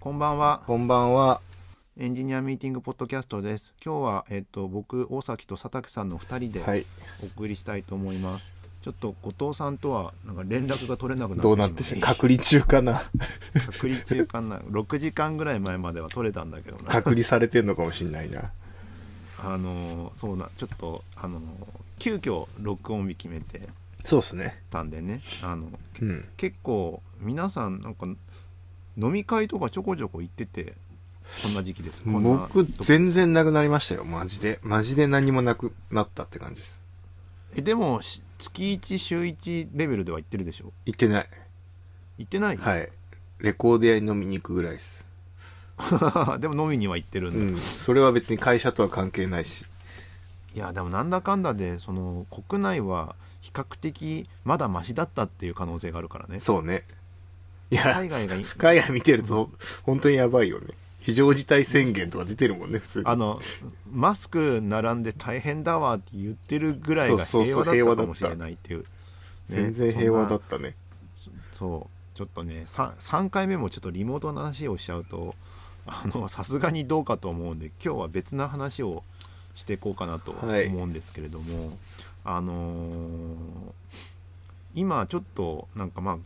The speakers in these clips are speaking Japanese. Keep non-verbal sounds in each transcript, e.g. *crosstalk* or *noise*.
こんばんは。こんばんは。エンジニアミーティングポッドキャストです。今日は、えっと、僕、大崎と佐竹さんの2人ではい。お送りしたいと思います。ちょっと後藤さんとはなんか連絡が取れなくなってどうなってし隔離中かな隔離中かな6時間ぐらい前までは取れたんだけどな隔離されてんのかもしんないな。あのーそうなちょっとあのー急遽録音日決めてそうっすね。たんでねあのうん。結構皆さんなんか飲み会とかちょこちょこ行っててそんな時期です僕、全然なくなりましたよ。マジで。マジで何もなくなったって感じです。えでもし月1週1レベルでは行ってるでしょ？行ってない。行ってない、はい。レコード屋に飲みに行くぐらいです。*laughs* でも飲みには行ってるんだ、うん。それは別に会社とは関係ないし。いやでもなんだかんだでその国内は比較的まだマシだったっていう可能性があるからねそうね。いや、海外がい海外見てると、本当にやばいよね。非常事態宣言とか出てるもんね、普通に。あのマスク並んで大変だわって言ってるぐらいが平和だったかもしれないっていう、ね全然平和だったね。そうちょっとね 3, 3回目もちょっとリモートの話をしちゃうとあのさすがにどうかと思うんで今日は別な話をしていこうかなと思はいうんですけれども、あのー今ちょっとなんかまあ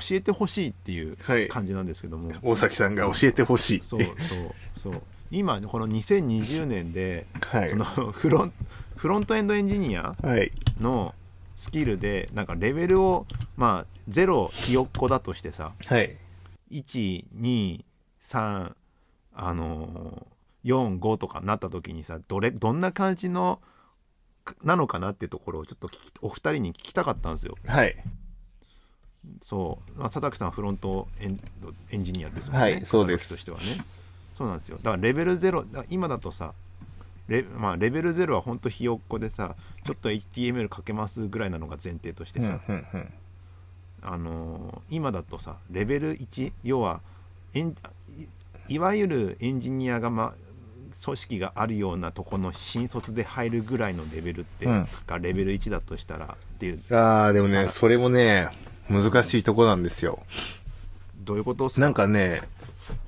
教えてほしいっていうはい感じなんですけども、大崎さんが教えてほしい。そうそうそう今この2020年ではいそ。のフロンフロントエンドエンジニアはい。のスキルでなんかレベルをまあ0ひよっこだとしてさはい。123あのー、45とかなった時にさどれどんな感じのかなのかなっていうところをちょっとお二人に聞きたかったんですよはい。そう、まあ、佐竹さんフロントエンドエンジニアですもんね、はいそうです。としてはね。そうなんですよ。だからレベル0だ今だとさレ,、まあ、レベル0は本当ひよっこでさちょっと HTML かけますぐらいなのが前提としてさ、うんうんうん。あのー今だとさレベル1要はエンいいわゆるエンジニアが、ま、組織があるようなとこの新卒で入るぐらいのレベルって、うん。がレベル1だとしたらっていう。ああ、でもね、はいそれもね、難しいとこなんですよ。どういうことっすか？なんかね、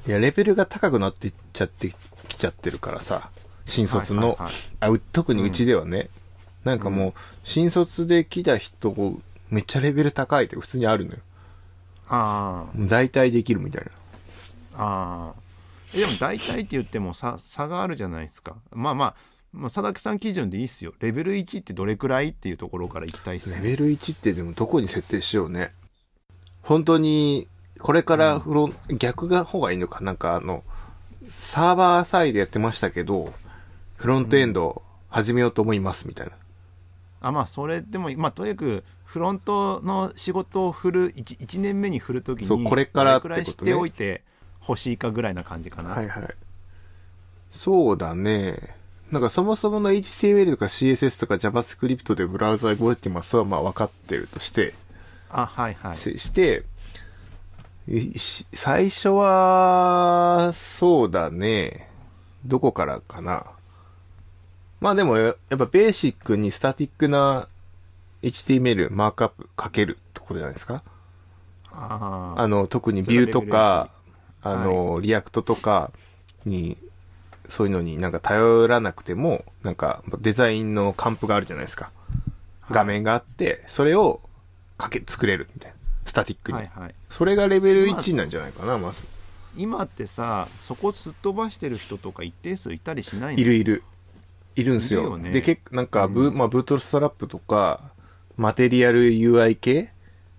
いや、レベルが高くなっていっちゃってきちゃってるからさ、新卒の、はいはいはい。あう特にうちではね、なんかもう、新卒で来た人、めっちゃレベル高いって普通にあるのよ。ああ。大体できるみたいな。ああ。でも大体って言っても差差があるじゃないですか。まあまあ、まあ、佐々木さん基準でいいっすよレベル1ってどれくらいっていうところからいきたいっすねレベル1ってでもどこに設定しようね。本当に、これからフロン、逆が方がいいのかなんかあの、サーバーサイドやってましたけど、フロントエンド始めようと思いますみたいな。あまあそれでもまあとにかくフロントの仕事を振る 1, 1年目に振るときにそうこれからどれくらいしておいて欲しいかぐらいな感じかな、はいはい。そうだね。なんかそもそもの HTML とか CSS とか JavaScript でブラウザ動いてますはまあ分かってるとして、あはいはいしして、最初は、そうだね。どこからかな。まあでも、ややっぱベーシックにスタティックな HTML マークアップ書けるってことじゃないですか。あーあの、特に Vue とか、あの、 React とかに、そういうのになんか頼らなくても、なんかデザインのカンプがあるじゃないですか。画面があって、それをかけ、作れるみたいな。スタティックに。はいはいそれがレベル1なんじゃないかな、まず。今ってさそこすっ飛ばしてる人とか一定数いたりしないの？いるいる。いるんですよ。いるよねで、結構、なんか、ブうんまあ、ブートストラップとか、マテリアル UI 系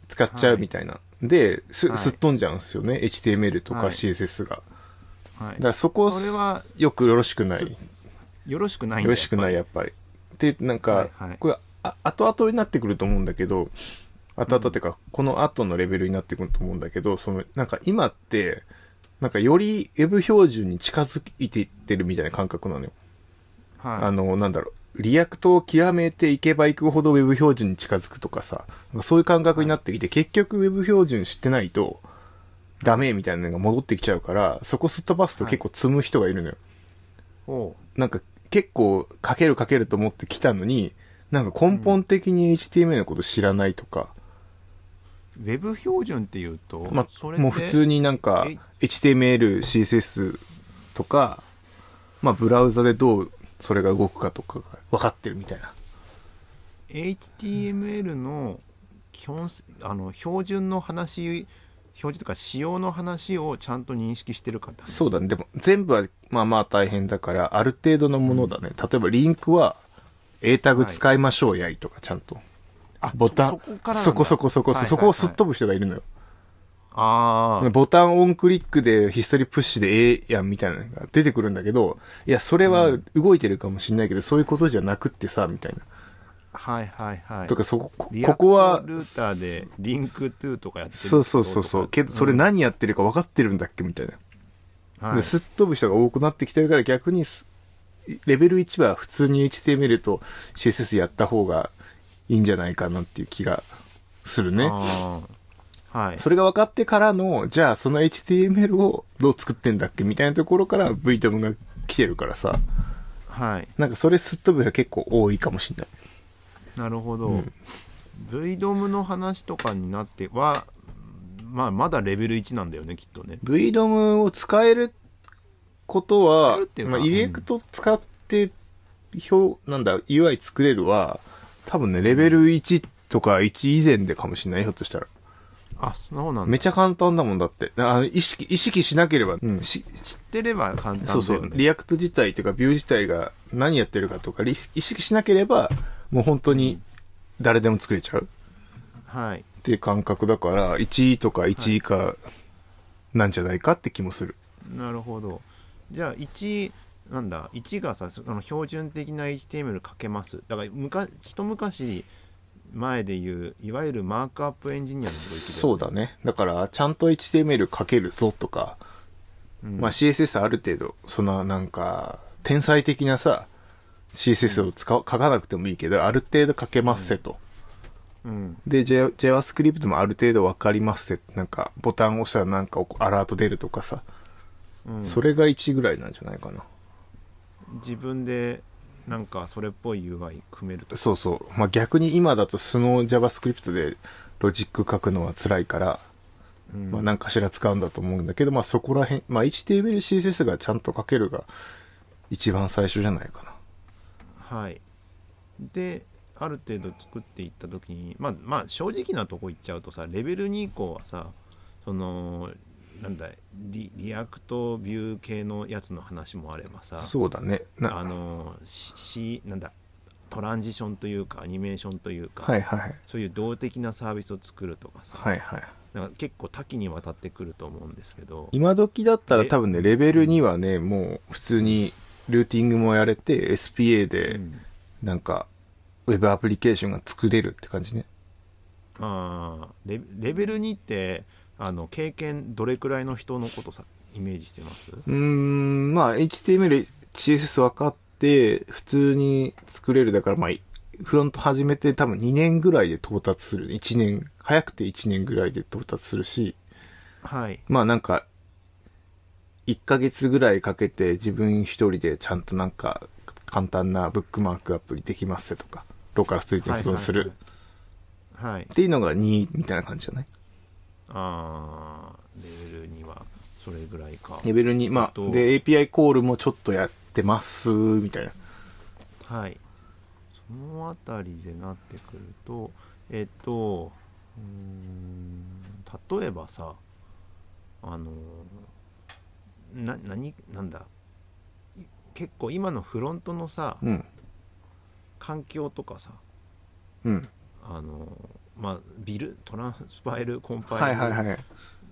使っちゃうみたいな。で、す、はいすっ飛んじゃうんですよね。HTML とかはい CSS が。はいだからそこ、それはよくよろしくない。すよよろしくないんだろしくない、やっぱり。で、なんか、はいはい。これ、あ後々になってくると思うんだけど、後々っていうか、この後のレベルになってくると思うんだけど、その、なんか今って、なんかより Web 標準に近づいていってるみたいな感覚なのよ。はい。あの、なんだろう、 React を極めていけばいくほど Web 標準に近づくとかさ、そういう感覚になってきて、結局 Web 標準知ってないと、ダメみたいなのが戻ってきちゃうから、そこすっ飛ばすと結構詰む人がいるのよ。おうなんか結構書ける書けると思ってきたのに、なんか根本的に HTML のこと知らないとか、ウェブ標準っていうと、まあ、もう普通になんかえ？HTML、CSS とか、まあブラウザでどうそれが動くかとかが分かってるみたいな。HTML の基本あの標準の話標準とか仕様の話をちゃんと認識してるかって話そうだね。でも全部はまあまあ大変だから、ある程度のものだね。例えばリンクは A タグ使いましょうやいとかちゃんと。あボタンそそこそこそこそこ、はいそこをすっはい飛ぶ人がいるのよ。ああボタン onClick で history push でええやんみたいなのが出てくるんだけど、いや、それは動いてるかもしんないけど、そういうことじゃなくってさ、みたいな。はいはいはいとか、そこ、こここは、ルーターで Link to とかやってるそうそうそうそう。けど、それ何やってるか分かってるんだっけみたいな。はいですっ飛ぶ人が多くなってきてるから逆にすレベル1は普通に HTML と CSS やった方がいいんじゃないかなっていう気がするね。はいそれが分かってからの、じゃあその HTML をどう作ってんだっけみたいなところから VTOM が来てるからさ、はいなんかそれすっ飛ぶ人が結構多いかもしんない。なるほど、うん。VDOM の話とかになってはまあまだレベル1なんだよねきっとね。VDOM を使えることはまあ、 React 使って、表、なんだ、UI 作れるは、多分ね、レベル1とか1以前でかもしれない、ひょっとしたら。あそうなんだ。めちゃ簡単だもんだって。あの意識、意識しなければ、うん、し、知ってれば簡単だよね。そうそう、 React 自体というか、 Vue 自体が何やってるかとか、意識しなければ、もう本当に誰でも作れちゃう。はい。っていう感覚だから、1とか1以下なんじゃないかって気もする。なるほど。じゃあ1なんだ1がさその標準的な HTML 書けます。だから昔一昔前でいういわゆるマークアップエンジニアの領域そうだね。だから、ちゃんと HTML 書けるぞとか、うん。まあ CSS ある程度、そのなんか、天才的なさ、CSS を使う、書かなくてもいいけど、ある程度書けますせと。うんで、J- JavaScript もある程度わかりますせ。なんか、ボタンを押したらなんかアラート出るとかさ。うんそれが1ぐらいなんじゃないかな。自分でなんかそれっぽい UI 組めるとそうそう。まあ逆に今だと素の JavaScript でロジック書くのは辛いから、うんまあ何かしら使うんだと思うんだけど、まあそこら辺、まあ HTML、CSS がちゃんと書けるが一番最初じゃないかな。はいである程度作っていった時にまあまあ正直なとこ言っちゃうとさレベル2以降はさそのなんだリリアクトビュー系のやつの話もあればさそうだね。なあのししなんだトランジションというかアニメーションというか、はいはい。そういう動的なサービスを作るとかさ、はいはい。なんか結構多岐にわたってくると思うんですけど今時だったらえ多分ね、レベル2はね、もう普通にルーティングもやれて、SPA でうんなんか、ウェブアプリケーションが作れるって感じね。あーレレベル2ってあの経験どれくらいの人のことさイメージしてます？うーん、まあ HTML、CSS 分かって、普通に作れる。だからまあ、フロント始めて多分2年ぐらいで到達する。1年、早くて1年ぐらいで到達するし、はいまあなんか、1ヶ月ぐらいかけて自分一人でちゃんとなんか簡単なブックマークアプリできますとか、ローカルストリートに保存する。はいはいっていうのが2みたいな感じじゃない？あーレベル2はそれぐらいか。レベル2、まえっとあ、で API コールもちょっとやってます、みたいな。はい。そのあたりでなってくるとえっとうーん例えばさあのな何なんだい結構今のフロントのさうん。環境とかさうん。あのまあビルトランスパイルコンパはいイルはいはい。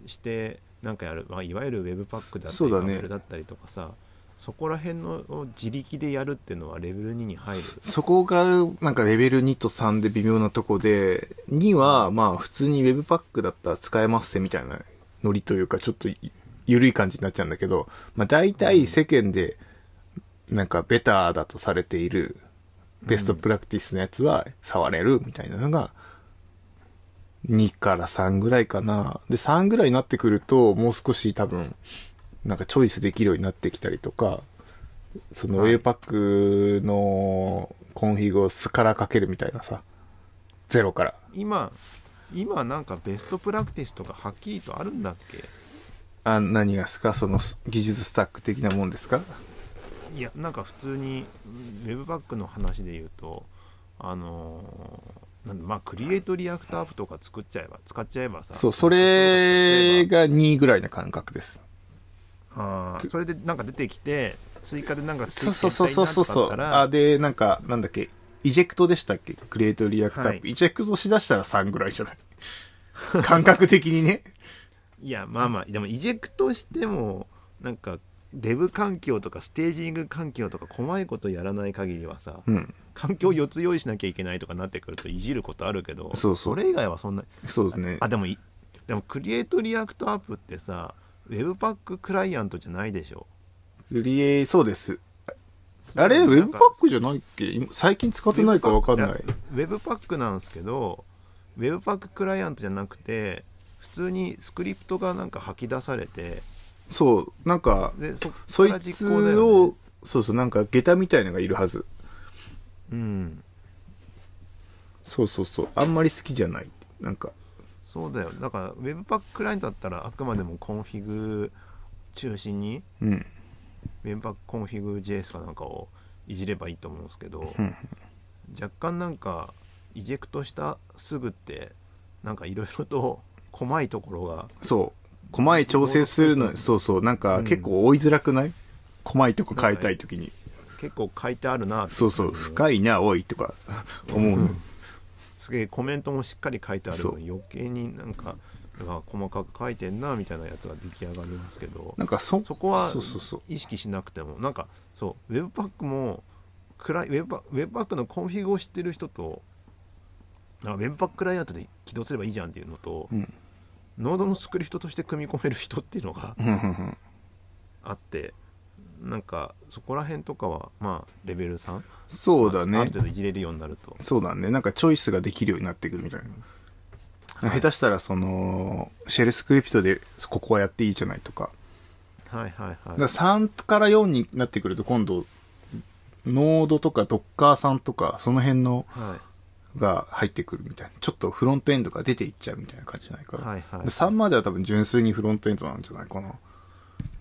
してなんかやる、まあ、いわゆるウェブパックだったりパネルだったりとかさそこら辺のを自力でやるっていうのはレベル2に入るそこが、なんかレベル2と3で微妙なとこで、2は、まあ普通に Webpack だったら使えますせみたいなノリというか、ちょっと緩い感じになっちゃうんだけど、まあ大体世間で、なんかベターだとされている、ベストプラクティスのやつは触れるみたいなのが、2から3ぐらいかな。で、3ぐらいになってくると、もう少し多分、なんかチョイスできるようになってきたりとか、そのはい Webpack のコンフィグをゼロから書けるみたいなさ、ゼロから。今今なんかベストプラクティスとかはっきりとあるんだっけ？あ何がですか？その技術スタック的なもんですか？いやなんか普通に Webpack の話で言うとあのーなんだまあ Create React App とか作っちゃえば使っちゃえばさそう、それが2ぐらいな感覚です。あーそれでなんか出てきて追加でなんかつそうそうそうそうそうそう。あで、なんか、なんだっけ、 eject でしたっけ？ Create React App。はい eject しだしたら3ぐらいじゃない？感覚的にね。いやまあまあでも eject してもなんかデブ環境とかステージング環境とか細いことやらない限りはさうん。環境4つ用意しなきゃいけないとかなってくるといじることあるけどそうそうれ以外はそんなそうですねあ。でもいでも Create React App ってさ Webpack クライアントじゃないでしょ？クリエイ、そうです。あれ、ウェブパックじゃないっけ？今最近使ってないかわかんない。やウェブパックなんですけどウェブパッククライアントじゃなくて普通にスクリプトがなんか吐き出されてそう、なんか、でそそいつをね、、そうそう、なんか、下駄みたいのがいるはず。うんそうそうそう。あんまり好きじゃない。なんか、そうだよだから Webpack CLI だったらあくまでも config 中心にうん。 webpack config JS かなんかをいじればいいと思うんですけど、うん若干なんか eject したすぐってなんかいろいろと細いところがそう。細い調整するの、そうそう。なんか、うん結構追いづらくない？細いとこ変えたいときに。結構書いてあるなそうそう。深いな、多いとか、思うの。すげえコメントもしっかり書いてあるの余計になんかあ細かく書いてんなみたいなやつが出来上がりますけどなんかそ、そこは。意識しなくてもなんかそう Webpack もクライ Webpa Webpack の config を知ってる人となんか Webpack CLI で起動すればいいじゃんっていうのと、うん。 Node のスクリプトとして組み込める人っていうのがあってなんかそこら辺とかはまあレベル3そうだねある。程度いじれるようになるとそうだね。なんかチョイスができるようになってくるみたいな。下手したら、その、シェルスクリプトでここはやっていいじゃないとか。はいはいはいだから3から4になってくると今度、ノードとかドッカーさんとか、その辺のはいが入ってくるみたいな。ちょっとフロントエンドが出ていっちゃうみたいな感じじゃないかな。はいはいで3までは多分純粋にフロントエンドなんじゃないかな。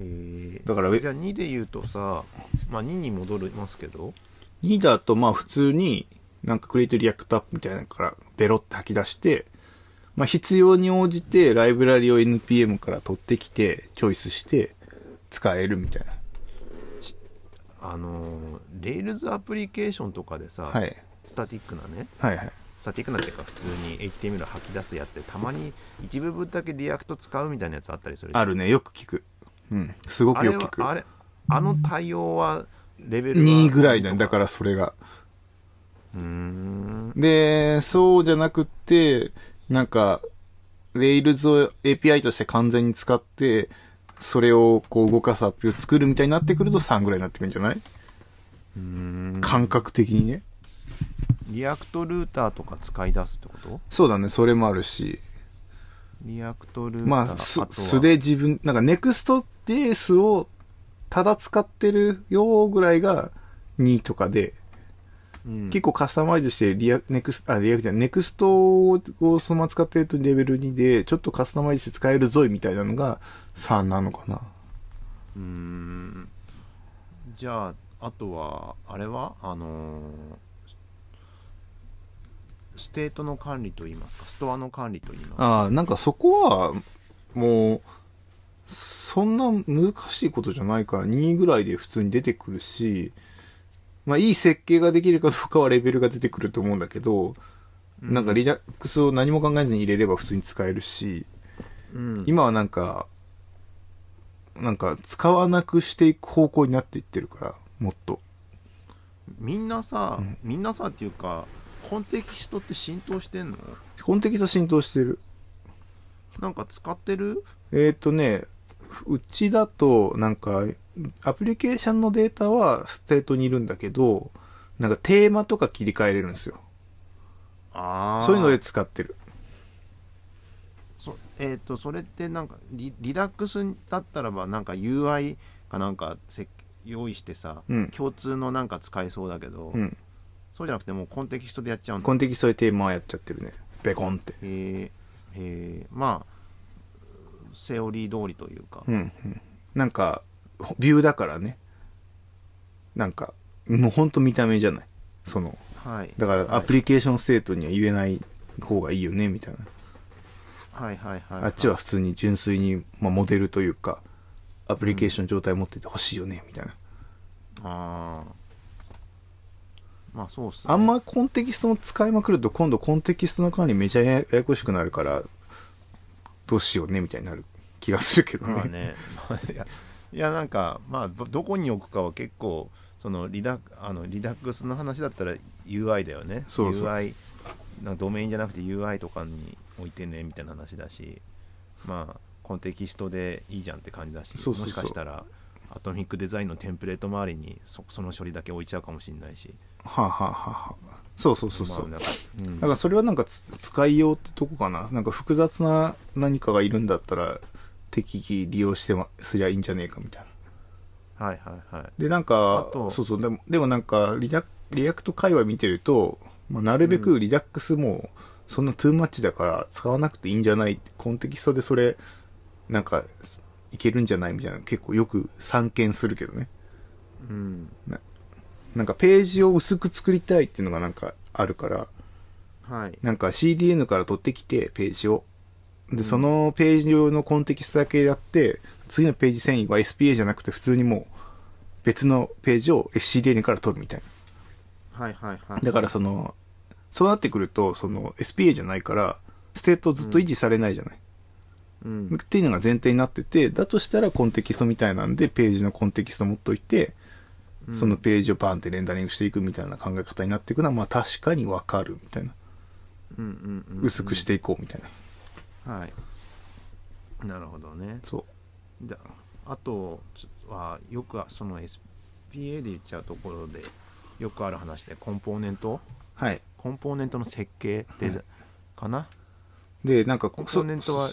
へーだからウェじゃあ2で言うとさ、まあ、2に戻りますけど2だとまあ普通になんか Create React App みたいなのからベロって吐き出して、まあ必要に応じてライブラリを NPM から取ってきてチョイスして使えるみたいな。あのー、Rails アプリケーションとかでさ、はい。スタティックなねはいはい。スタティックなっていうか普通に HTML 吐き出すやつでたまに一部分だけ React 使うみたいなやつあったりするあるね。よく聞く。うん。すごくよく聞く。はあれあの対応はレベルは2ぐらいだね。だからそれが。うーんで、そうじゃなくって、なんか、Rails を API として完全に使って、それをこう動かすアプリを作るみたいになってくると3ぐらいになってくるんじゃない？うーん感覚的にね。リアクトルーターとか使い出すってこと？そうだね、それもあるし。 React Router まあ、すとは？素で自分、なんか Next.js をただ使ってるよぐらいが2とかで、うん。結構カスタマイズしてリア、 Nex あ、 React じゃ Next をそのまま使ってるとレベル2で、ちょっとカスタマイズして使えるぞいみたいなのが3なのかな。うーん。じゃああとはあれは？あのーステートの管理といいますかストアの管理といいますか。ああ、なんかそこは、もう、そんな難しいことじゃないから、2ぐらいで普通に出てくるし、まあいい設計ができるかどうかはレベルが出てくると思うんだけど、うん。なんかリラックスを何も考えずに入れれば普通に使えるし、うん。今はなんか、なんか使わなくしていく方向になっていってるから、もっと。みんなさ、うん。みんなさっていうか Context って浸透してんの？基本的に浸透してる。なんか使ってる？えっ、とね、うちだと、なんか、アプリケーションのデータは state にいるんだけど、なんかテーマとか切り替えれるんですよ。ああそういうので使ってる。そえっ、とそれってなんかリリラックスだったらばなんか UI かなんかせ用意してさ、うん共通のなんか使えそうだけど、うん。そうじゃなくてもうコンテキストでやっちゃうコンテキストでテーマはやっちゃってるね。ベコンって。へえへえまあセオリー通りというか、うんうん。なんか、ビューだからね。なんか、もうほんと見た目じゃない。その、はいだからアプリケーションステートには入れない方がいいよね、みたいな。はいはいはい、あっちは普通に純粋に、まあ、モデルというか、アプリケーション状態持っててほしいよね、みたいな。ああまあそうっすね。あんまコンテキストの使いまくると今度コンテキストの管理めちゃややこしくなるから、どうしようね、みたいになる気がするけどね。まあね。*laughs* いやなんかまあどどこに置くかは結構そのリダあのリダックスの話だったら UI だよね。そうそう。UI なドメインじゃなくて UI とかに置いてねみたいな話だしまあコンテキストでいいじゃんって感じだしもしかしたらアトミックデザインのテンプレート周りにそその処理だけ置いちゃうかもしれないしはあ、はあはあはあ、そうそうそうそう。まあなんかうんだからそれはなんかつ使いようってとこかな。なんか複雑な何かがいるんだったら、適宜利用してますりゃいいんじゃねえかみたいな。はいはいはいで、なんかそうそう、でも、でもなんかリダ、 React 界隈見てると、まあ、なるべく Redux も、そんな too much だから使わなくていいんじゃない Context でそれ、なんか、いけるんじゃないみたいな、結構よく散見するけどね。うんなんかページを薄く作りたいっていうのがなんかあるから、はいなんか CDN から取ってきて、ページを。で、うんそのページ用の Context だけやって、次のページ遷移は SPA じゃなくて普通にもう別のページを CDN から取るみたいはいはいはな。いだからその、そうなってくると、その SPA じゃないから、 state ずっと維持されないじゃない。うんっていうのが前提になってて、だとしたら Context みたいなんで、ページの Context 持っといて、うんそのページをバーンってレンダリングしていくみたいな考え方になっていくのは、まあ確かにわかるみたいな。うんうんうんうん薄くしていこうみたいな。はいなるほどねそう。であとはよくその SPA で言っちゃうところでよくある話でコンポーネント？はい。コンポーネントの設計デザかな？で、なんか、コンポーネントは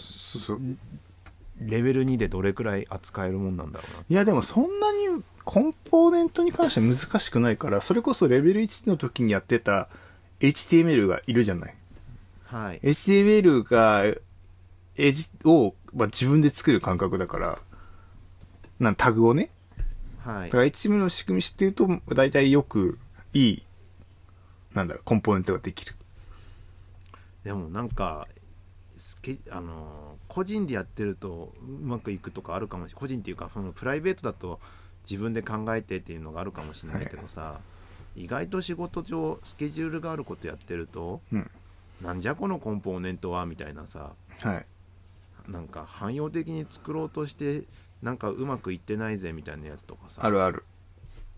レベル2でどれくらい扱えるもんなんだろうないや、でもそんなにコンポーネントに関しては難しくないから、それこそレベル1の時にやってた HTML がいるじゃない。はい HTML が、エジを、まあ、自分で作る感覚だから、なんタグをね。はいだから HTML の仕組み知ってると、大体よくいい、なんだろう、コンポーネントができる。でもなんかあの個人でやってるとうまくいくとかあるかもしれない個人っていうかそのプライベートだと自分で考えてっていうのがあるかもしれないけどさ、意外と仕事上スケジュールがあることやってるとうん。なんじゃこのコンポーネントはみたいなさはい。なんか汎用的に作ろうとしてなんかうまくいってないぜみたいなやつとかさあるある。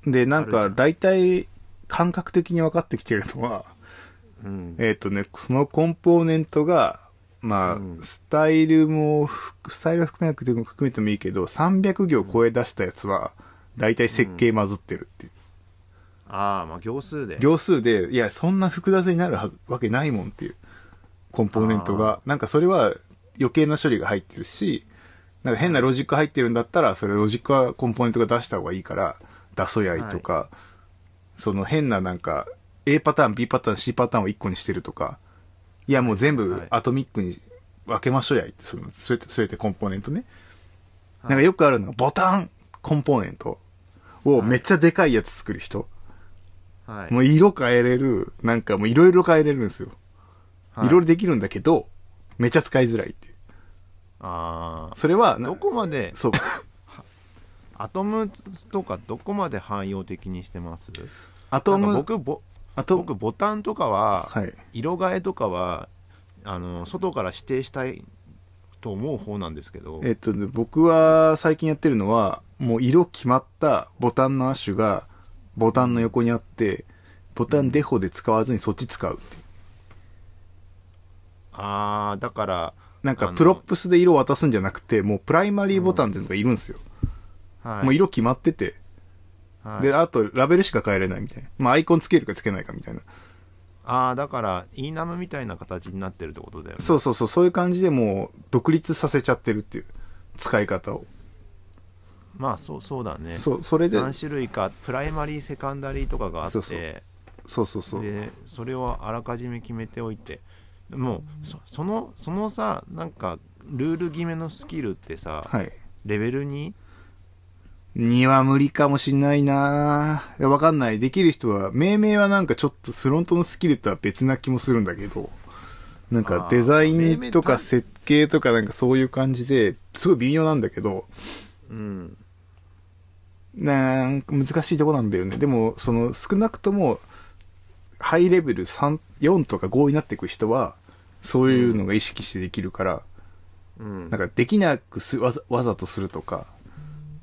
で、なんか、大体、感覚的に分かってきてるのは、うんえっ、とね、そのコンポーネントが、まあ、うん。スタイルもふ、スタイル含めなくても含めてもいいけど、300行超え出したやつは、大体設計混ずってるっていう。ああまあ行数で。行数で、いや、そんな複雑になるはず、わけないもんっていう、コンポーネントあが。なんかそれは余計な処理が入ってるし、なんか変なロジック入ってるんだったら、それロジックはコンポーネントが出した方がいいから、出そやいとか、その変ななんか、A パターン、B パターン、C パターンを1個にしてるとか、いやもう全部はいアトミックに分けましょうやいって、その、それそれってコンポーネントね。はいなんかよくあるのが、ボタンコンポーネントをめっちゃでかいやつ作る人。はいもう色変えれる、なんかもういろいろ変えれるんですよ。はいいろいろできるんだけど、めっちゃ使いづらいっていう。ああそれはな、どこまでそう。*laughs* アトムとかどこまで汎用的にしてます？アトム、僕ボアト僕ボタンとかは、はい。色替えとかはあの外から指定したいと思う方なんですけど、えっとね、僕は最近やってるのは、もう色決まったボタンのアッシュが、ボタンの横にあって、ボタンデフォで使わずにそっち使うっていう。ああだからなんか props で色を渡すんじゃなくて、もう primary button っていうのがいるんですよ。はいもう色決まってて、はいで、あとラベルしか変えれないみたいな。まあアイコンつけるかつけないかみたいな。ああだから enum みたいな形になってるってことだよねそうそうそう、そういう感じでもう独立させちゃってるっていう使い方を。まあそうそうだねそう、それで、何種類か primary secondary とかがあってそうそうそうそうそう。でそれをあらかじめ決めておいてもうそそのそのさなんかルール決めのスキルってさ、はい。レベルにには無理かもしんないな。わかんない。できる人は、命名はなんかちょっとフロントのスキルとは別な気もするんだけど、なんかデザインとか単設計とかなんかそういう感じで、すごい微妙なんだけど、うん。なんか難しいとこなんだよね。でも、その少なくとも、ハイレベル3、4とか5になっていく人は、そういうのが意識してできるから、うん。なんかできなくすわざわざとするとか、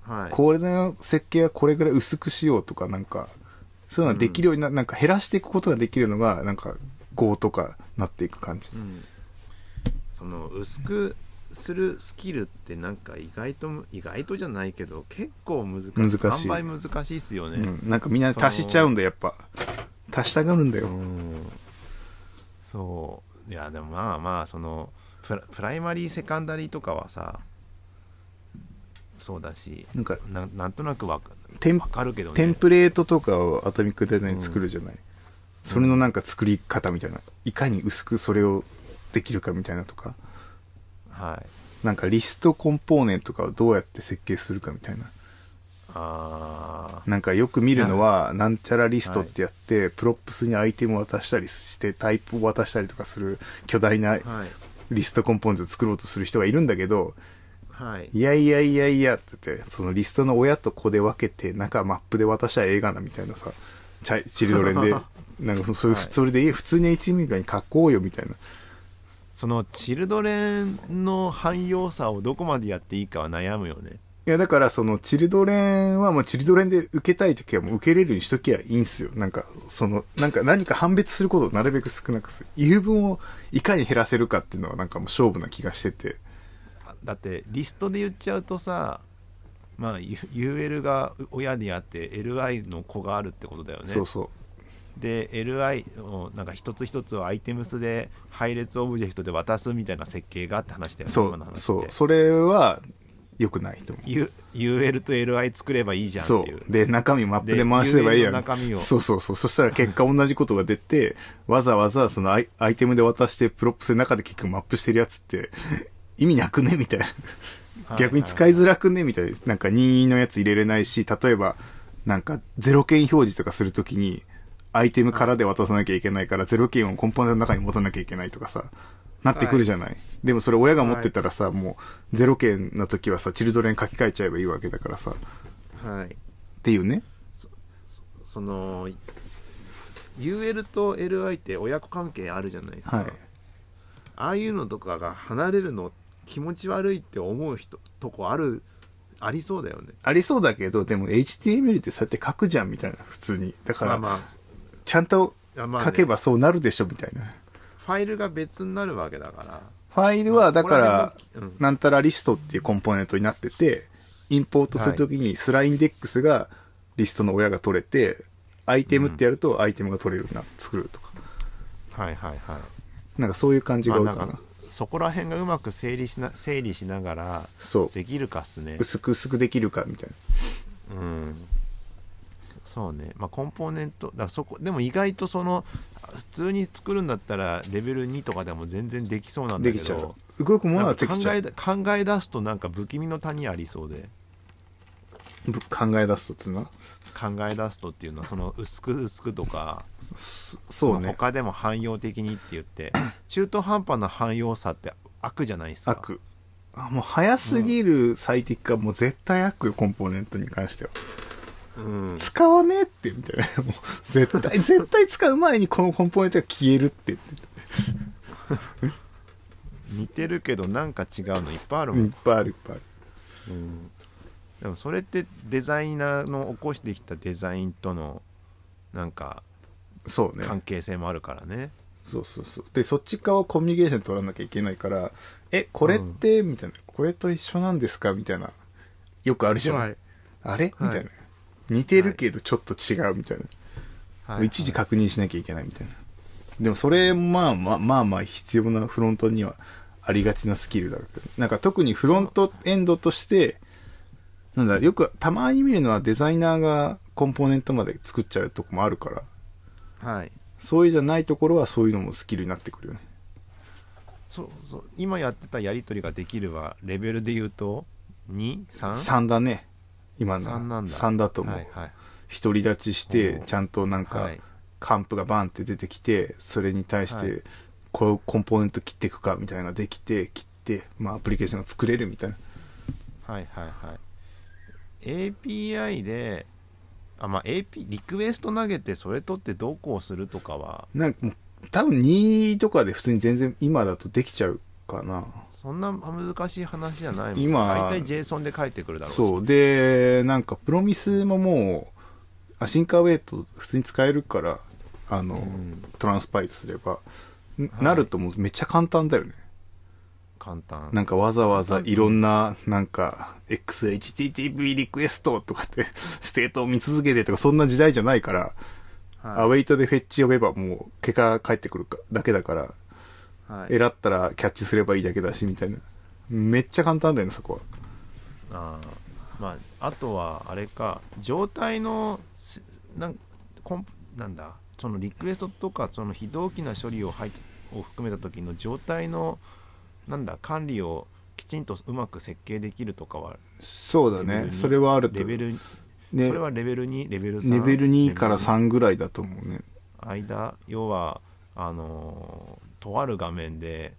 はいこれの設計はこれぐらい薄くしようとか、なんか、そういうのができるようにな、なんか減らしていくことができるのが、なんか、5とかなっていく感じ。うんその薄くするスキルってなんか意外と意外とじゃないけど結構難しい難しい販売難しいっすよね、うん。なんかみんな足しちゃうんだよ、やっぱ。足したがるんだよ。うんそういやでもまあまあそのプラプライマリーセカンダリーとかはさそうだしなんか、ななんとなくわかテンわかるけどねテンプレートとかを Atomic Design 作るじゃない。それのなんか作り方みたいな。いかに薄くそれをできるかみたいなとか。はいなんか list component とかをどうやって設計するかみたいな。あなんかよく見るのは、なんちゃらリストってやって、 props にアイテムを渡したりして、タイプを渡したりとかする巨大なーはいリストコンポーネントを作ろうとする人がいるんだけど、はいいやいやいやいやって言って、そのリストの親と子で分けて、中マップで渡したらええがなみたいなさ、チャイチルドレンで、*laughs* なんかそれ、はいそれでいい普通に HTML みたいに書こうよみたいな。そのチルドレンの汎用さをどこまでやっていいかは悩むよねいや、だから、その、チルドレンはもうチルドレンで受けたいときはもう受けれるようにしときゃいいんすよ。なんか、その、なんか何か判別することをなるべく少なくする。言う分をいかに減らせるかっていうのはなんかもう勝負な気がしてて。あだってリストで言っちゃうとさまあ UL が親であって LI の子があるってことだよねそうそう。で LI をなんか一つ一つをアイテムスで配列オブジェクトで渡すみたいな設計がって話だよねそう今の話ってそう。それは良くないと思う。U- UL と LI 作ればいいじゃんってそいうう。で、中身マップで回せばいいやん。中身をそうそうそう。そしたら結果同じことが出て、わざわざそのアイアイテムで渡して props の中で結局マップしてるやつって、意味なくね？みたいな。はい逆に使いづらくね？みたいな。なんか任意のやつ入れれないし、例えば、なんかゼロ件表示とかするときに、アイテムからで渡さなきゃいけないから、ゼロ件をコンポーネントの中に持たなきゃいけないとかさ、なってくるじゃない。でもそれ親が持ってたらさ、もう、ゼロ件の時はさ、 children 書き換えちゃえばいいわけだからさ、っはいていうね。その UL と LI って親子関係あるじゃないですか、はい。ああいうのとかが離れるの気持ち悪いって思う人とこあるありそうだよねありそうだけど、でも HTML ってそうやって書くじゃんみたいな、普通に。だから、まあまあちゃんと書けばそうなるでしょみたいな。ファイルが別になるわけだからファイルは、だから、まあなんたらリストっていうコンポーネントになってて、インポートするときにスラインデックスがリストの親が取れて、アイテムってやるとアイテムが取れるな作るとか。はいはいはいなんかそういう感じが多いかな。まあなそこら辺がうまく整理しな整理しながらそう。できるかっすね薄く薄くできるかみたいな。うんそそうねまあコンポーネントだそこでも意外とその普通に作るんだったらレベル2とかでも全然できそうなんだけど。動くものはできちゃう。えだ考え出すとなんか不気味の谷ありそうでぶ考え出すとつうな。考え出すとっていうのはその薄く薄くとかそそうね。他でも汎用的にって言って *coughs* 中途半端な汎用さって悪じゃないですか悪。あもう早すぎる最適化、もう絶対悪よ、コンポーネントに関しては。うん使わねえって、みたいな。*laughs* もう絶対、絶対使う前にこのコンポーネントが消えるって言って。*laughs* 似てるけどなんか違うのいっぱいあるもん、うんいっぱいあるいっぱいある。うんでもそれってデザイナーの起こしてきたデザインとのなんかそうね。関係性もあるからねそうそうそう。で、そっち側コミュニケーション取らなきゃいけないから、え、これって、みたいな、これと一緒なんですか？みたいな。よくあるじゃん。はいあれ？みはいたいな。似てるけどちょっと違うみたいな。はい一時確認しなきゃいけないみたいな。でもそれ、まあまあまあまあ必要なフロントにはありがちなスキルだろうけど。なんか特にフロントエンドとして、なんだ、よくたまに見るのはデザイナーがコンポーネントまで作っちゃうとこもあるから、はい。そういうじゃないところはそういうのもスキルになってくるよね。そそう今やってたやり取りができるはレベルで言うと 2?3? 3だね。今の3なんだ。3だと思う、はいはい。独り立ちしてちゃんとなんか、はい。カンプがバンって出てきてそれに対しはい。てこうコンポーネント切っていくかみたいなのができて切って、まあ、アプリケーションが作れるみたいな。はいはいはい。API であまあ AP リクエスト投げてそれ取ってどうこうするとかは。なんかもう多分2とかで普通に全然今だとできちゃうかな。そんな難しい話じゃないもん。今大体 JSON で返ってくるだろうし。そう。でなんか Promise ももう async await 普通に使えるからあの、ん。トランスパイルすれば、なるともうめっちゃ簡単だよね簡単なんかわざわざいろんな、なんか、XHTTP リクエストとかって、*laughs* ステートを見続けてとか、そんな時代じゃないから、はい await で fetch 呼べばもう、結果返ってくるかだけだから、はいエラったら catch すればいいだけだし、みたいな。めっちゃ簡単だよね、そこは。あーまああとはあれか状態のすなんコンなんだそのリクエストとかその非同期な処理を入っを含めた時の状態のなんだ管理をきちんとうまく設計できるとかはそうだねそれはあると。レベル、ねそれはレベル2レベル3レベル2からレベル3ぐらいだと思うね。間要はあのーとある画面で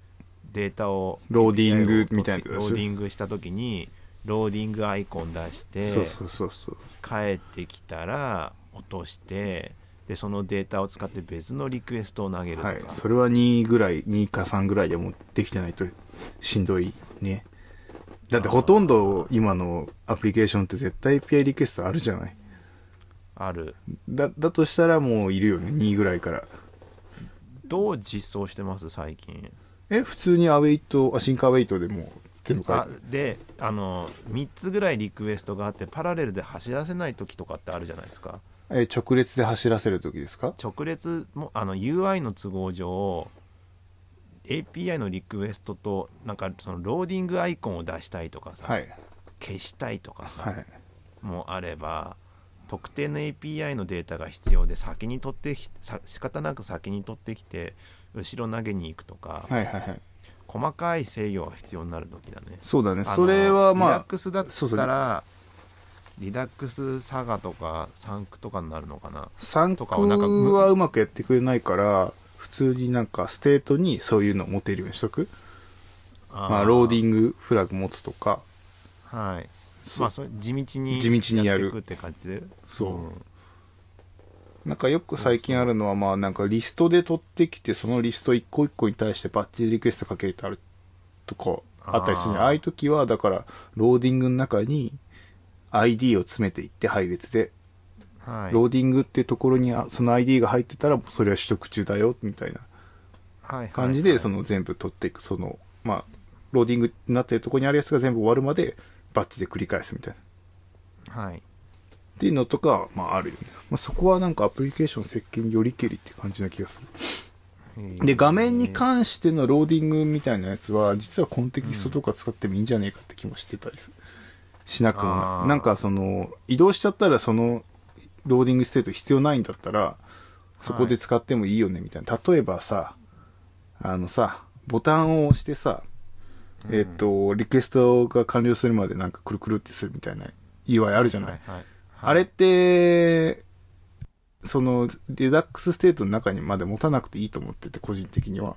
データをローディングみたいなローディングした時にローディングアイコン出してそうそうそうそう。帰ってきたら落としてでそのデータを使って別のリクエストを投げるとか、はい。それは2ぐらい、2か3ぐらいでもうできてないとしんどいね。だってほとんど今のアプリケーションって絶対 API リクエストあるじゃない？あるだ、だとしたらもういるよね、2ぐらいから。どう実装してます？最近え、普通にアウェイト、アシンカーウェイトでもう全部書いあてであの3つぐらいリクエストがあってパラレルで走らせない時とかってあるじゃないですかえ、直列で走らせるときですか？直列もあの UI の都合上 API のリクエストとなんかそのローディングアイコンを出したいとかさ、はい。消したいとかさ、はい。もあれば特定の API のデータが必要で先に取ってきさ仕方なく先に取ってきて後ろ投げに行くとか、はいはいはい。細かい制御が必要になる時だねそうだね。それはまリダッあ、クスだっそうそうたら Redux Saga とか Thunk とかになるのかな？サンクとかをなんかむはうまくやってくれないから、普通になんかステートにそういうのを持てるようにしとく？まあ、ローディングフラグ持つとか。はい。まあそれ地道に地道にやる。って感じで。そう。ん。なんかよく最近あるのは、まあなんかリストで取ってきて、そのリスト一個一個に対してバッチリリクエストかけてあるとかあったりするああいう時は、だから、ローディングの中に ID を詰めていって配列で、はい。ローディングってところにあその ID が入ってたら、それは取得中だよ、みたいな。感じで、その全部取っていく、その、まあ、ローディングになってるところにあるやつが全部終わるまで、バッチで繰り返すみたいな。はい。っていうのとか、まああるよね。まあそこはなんかアプリケーション設計によりけりって感じな気がする。で、画面に関してのローディングみたいなやつは、実はコンテキストとか使ってもいいんじゃねえかって気もしてたりすしなくもない。なんかその、移動しちゃったらその、ローディングステート必要ないんだったら、そこで使ってもいいよねみたいな。例えばさ、あのさ、ボタンを押してさ、えっと、リクエストが完了するまでなんかくるくるってするみたいな UI あるじゃない？はいはいあれって、その、 Redux ステートの中にまで持たなくていいと思ってて、個人的には。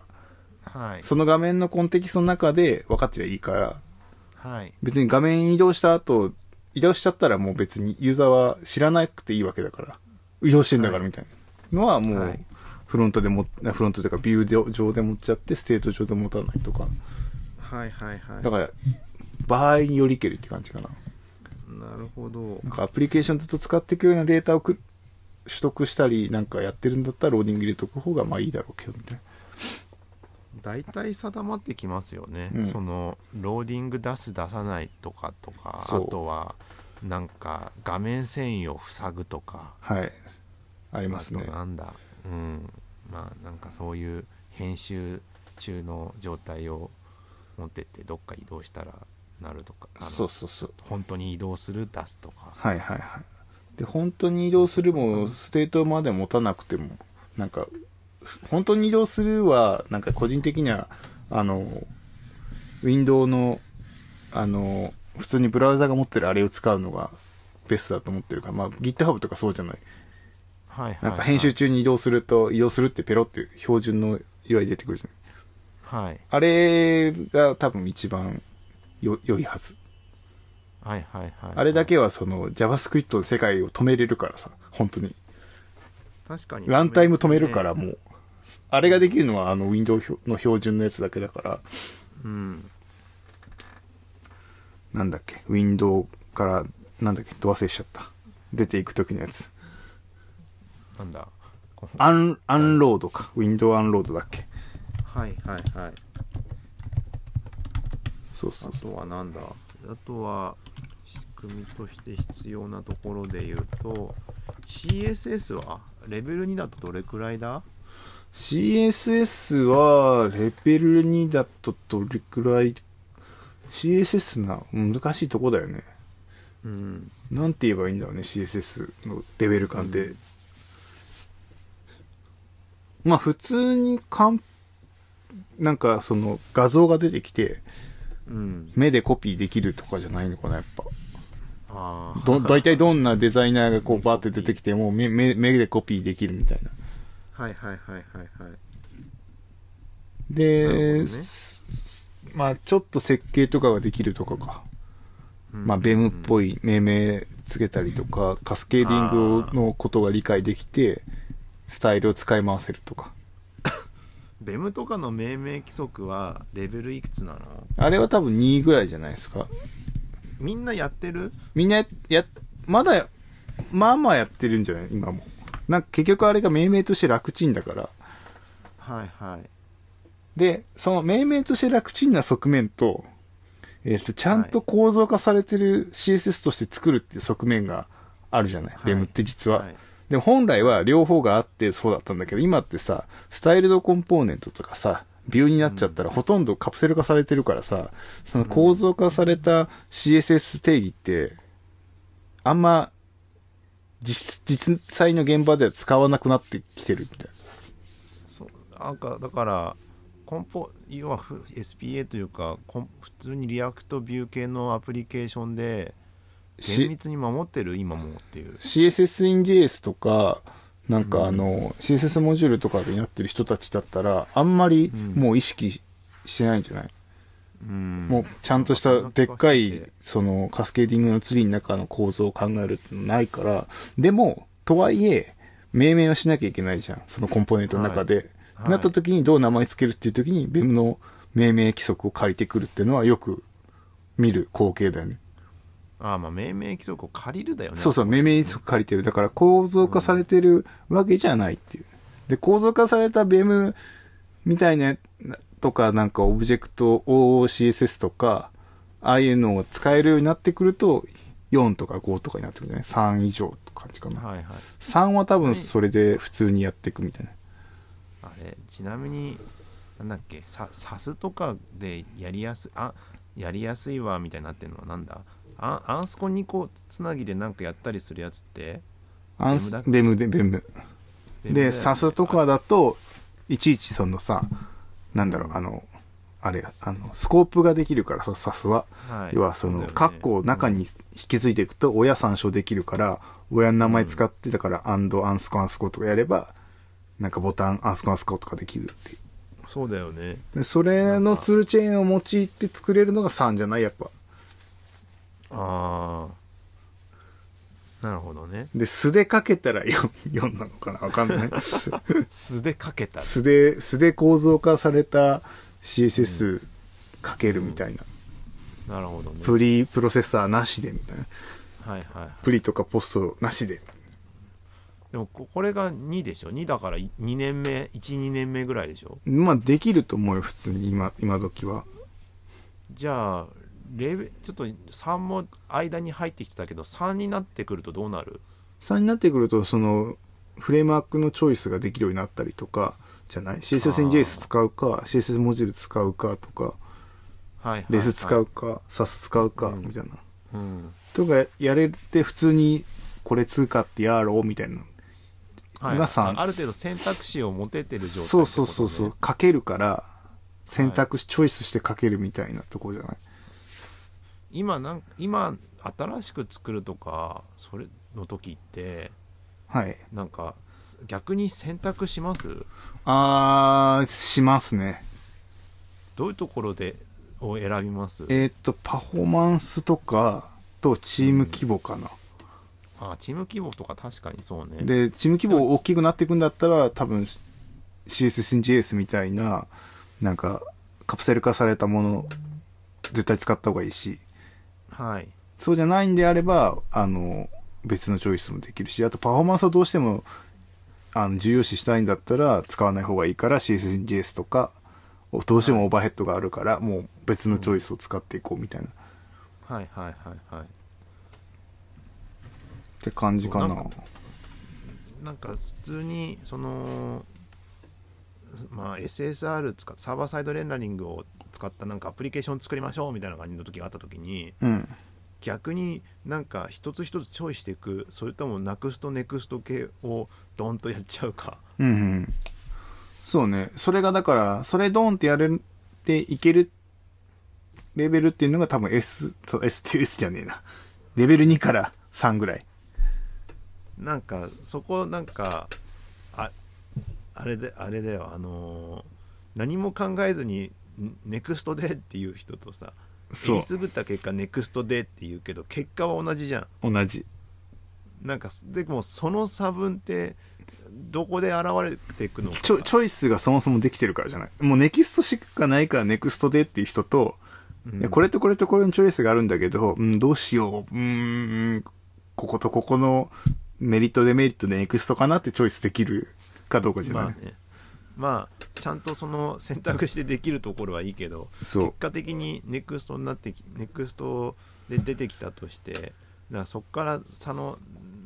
はいその画面のコンテキストの中で分かってりゃいいから、はい別に画面移動した後、移動しちゃったらもう別にユーザーは知らなくていいわけだから、移動してんだからみたいなのはもうはい、フロントでも、フロントというかビュー上で持っちゃって、ステート上で持たないとか。はいはいはいだから、場合によりけりって感じかな。なるほどなんかアプリケーションずっと使っていくようなデータをく取得したりなんかやってるんだったらローディング入れとく方がまあいいだろうけどみたいな。大体定まってきますよね、うん。そのローディング出す出さないとかとかあとはなんか画面遷移を塞ぐとか。はい。ありますね。なんだ。うん。まあなんかそういう編集中の状態を持ってってどっか移動したらなるとか。そうそうそう。本当に移動する出すとか。はいはいはい。で、本当に移動するも、ステートまで持たなくても、なんか、本当に移動するは、なんか個人的には、あの、ウィンドウの、あの、普通にブラウザが持ってるあれを使うのがベストだと思ってるから、まあ GitHub とかそうじゃない。はいはい、なんか編集中に移動すると、移動するってペロって標準の UI 出てくるじゃん。はいあれが多分一番よ良いはず。はいはいはいあれだけはその JavaScript の世界を止めれるからさ、本当に。確かにランタイム止めるからねもう、あれができるのはあの Windows の標準のやつだけだから、うんなんだっけ、Windows から、なんだっけ、ど忘れしちゃった。出ていく時のやつ。なんだ？こアン、アンロードか。Windows アンロードだっけ？はいはいはいそうそうそう。あとはなんだ？あとは仕組みとして必要なところで言うと CSS はレベル2だとどれくらいだ？CSS は、レベル2だとどれくらい、CSS な、難しいとこだよね。うんなんて言えばいいんだろうね、CSS のレベル感で。うんまあ普通にかん、なんかその画像が出てきて、うん目でコピーできるとかじゃないのかな、やっぱ。ああど、大体どんなデザイナーがこうバーって出てきて、も目、目でコピーできるみたいな。はいはいはいはいはいで、ねすまあちょっと設計とかができるとかか。うんまあ、ベムっぽい命名つけたりとか、カスケーディングのことが理解できて、スタイルを使い回せるとか。*laughs* ベムとかの命名規則はレベルいくつなの？あれは多分2ぐらいじゃないですか。みんなやってる？みんなや、やまだ、まあまあやってるんじゃない？今も。なんか結局あれが命名として楽ちんだから。はいはい。で、その命名として楽ちんな側面と、えっ、と、ちゃんと構造化されてる CSS として作るっていう側面があるじゃない、はい。って実は。はい。でも本来は両方があってそうだったんだけど、今ってさ、スタイルドコンポーネントとかさ、ビューになっちゃったらほとんどカプセル化されてるからさ、その構造化された CSS 定義って、あんま、実、実際の現場では使わなくなってきてるみたいな。そう。なんかだからコンポ要はふ SPA というか普通に React Vue 系のアプリケーションでし厳密に守ってる？今もっていう。CSS in JS とか、なんかあの、CSS モジュールとかになってる人たちだったら、あんまりもう意識してないんじゃない、うんもうちゃんとしたでっかい、そのカスケーディングのツリーの中の構造を考えるってのないから、でも、とはいえ、命名はしなきゃいけないじゃん。そのコンポーネントの中で。はいなった時にどう名前つけるっていう時に、ベムの命名規則を借りてくるっていうのはよく見る光景だよね。ああまあ命名規則を借りるだよねそうそう、命名規則借りてる。だから構造化されてるわけじゃないっていう。で、構造化されたベムみたいな、とか、なんかオブジェクト OCSS とか、ああいうのを使えるようになってくると、4とか5とかになってくるね。3以上って感じかな。はいはい3は多分それで普通にやっていくみたいな。あれちなみになんだっけ？さサスとかでやりやすあやりやすいわみたいになってるのはなんだ？あアンスコ2個つなぎでなんかやったりするやつって？アンスベムで、ベム。で、ねサスとかだと、いちいちそのさ、なんだろう、あの、あれ、あの、スコープができるから、そのサスは。はい。要はその、カッコを中に引き継いでいくと、親参照できるから、親の名前使って、だから、アンド、アンスコ、アンスコとかやれば、なんかボタン、アンスコ、アンスコとかできるっていう。そうだよね。でそれのツールチェーンを用いて作れるのが3じゃない？やっぱ。ああなるほどねで、素でかけたら 4, 4 *laughs* なのかな？わかんない。*laughs* 素でかけた素で、素で構造化された CSS かけるみたいな。なるほどねプリプロセッサーなしでみたいな。はいはいプリとかポストなしで。でもここれが2でしょ？2だから2年目12年目ぐらいでしょ？まあ、できると思うよ、普通に今、今時は。じゃあレベちょっと3も間に入ってきてたけど3になってくるとどうなる？3になってくると、その、フレームワークのチョイスができるようになったりとか、じゃない ?CSS に JS 使うか、CSS モジュール使うかとか、はいはい、はい、レス使うか、SAS 使うか、みたいな。うん。とかやれて、普通に、これ通貨ってやろうみたいな。はい、が三。あある程度選択肢を持ててる状態ね、そうそうそうそう、書けるから、選択し、チョイスして書けるみたいなとこじゃない？今なん今新しく作るとかそれの時ってはい。なんか逆に選択します？あー、しますね。どういうところでを選びます？えーっと、パフォーマンスとかとチーム規模かな。あチーム規模とか確かにそうねで、チーム規模大きくなっていくんだったら、多分 CSS、JS みたいな、なんか、カプセル化されたもの、絶対使った方がいいし、はいそうじゃないんであれば、あの、別のチョイスもできるし、あとパフォーマンスをどうしても、あの、重要視したいんだったら使わない方がいいから CSS、JS とか、どうしてもオーバーヘッドがあるから、もう別のチョイスを使っていこうみたいな。っはいはいはいはいて感じかな。なんか普通にそのまあ SSR 使っサーバーサイドレンダリングを使ったなんかアプリケーション作りましょうみたいな感じの時があった時にうん。逆になんか一つ一つチョイしていくそれとも Nuxt Next 系をドンとやっちゃうかうんうん。そうね。それがだから、それドーンってやれていけるレベルっていうのが多分 S、S って S じゃねえな。レベル2から3ぐらい。なんかそこなんかああれであれだよあのー何も考えずにネクストでっていう人とさえりすぐった結果ネクストでって言うけど結果は同じじゃん同じ。なんかでもその差分ってどこで現れていくのかチョチョイスがそもそもできてるからじゃない。もうネキストしかないからネクストでっていう人と、うんこれとこれとこれのチョイスがあるんだけど、うん、どうしよう。うーん、こことここのメリットデメリットで Next かなってチョイスできるかどうかじゃない。まあねまあちゃんとその選択してできるところはいいけど結果的に Next になってき Next で出てきたとしてだからそこから差の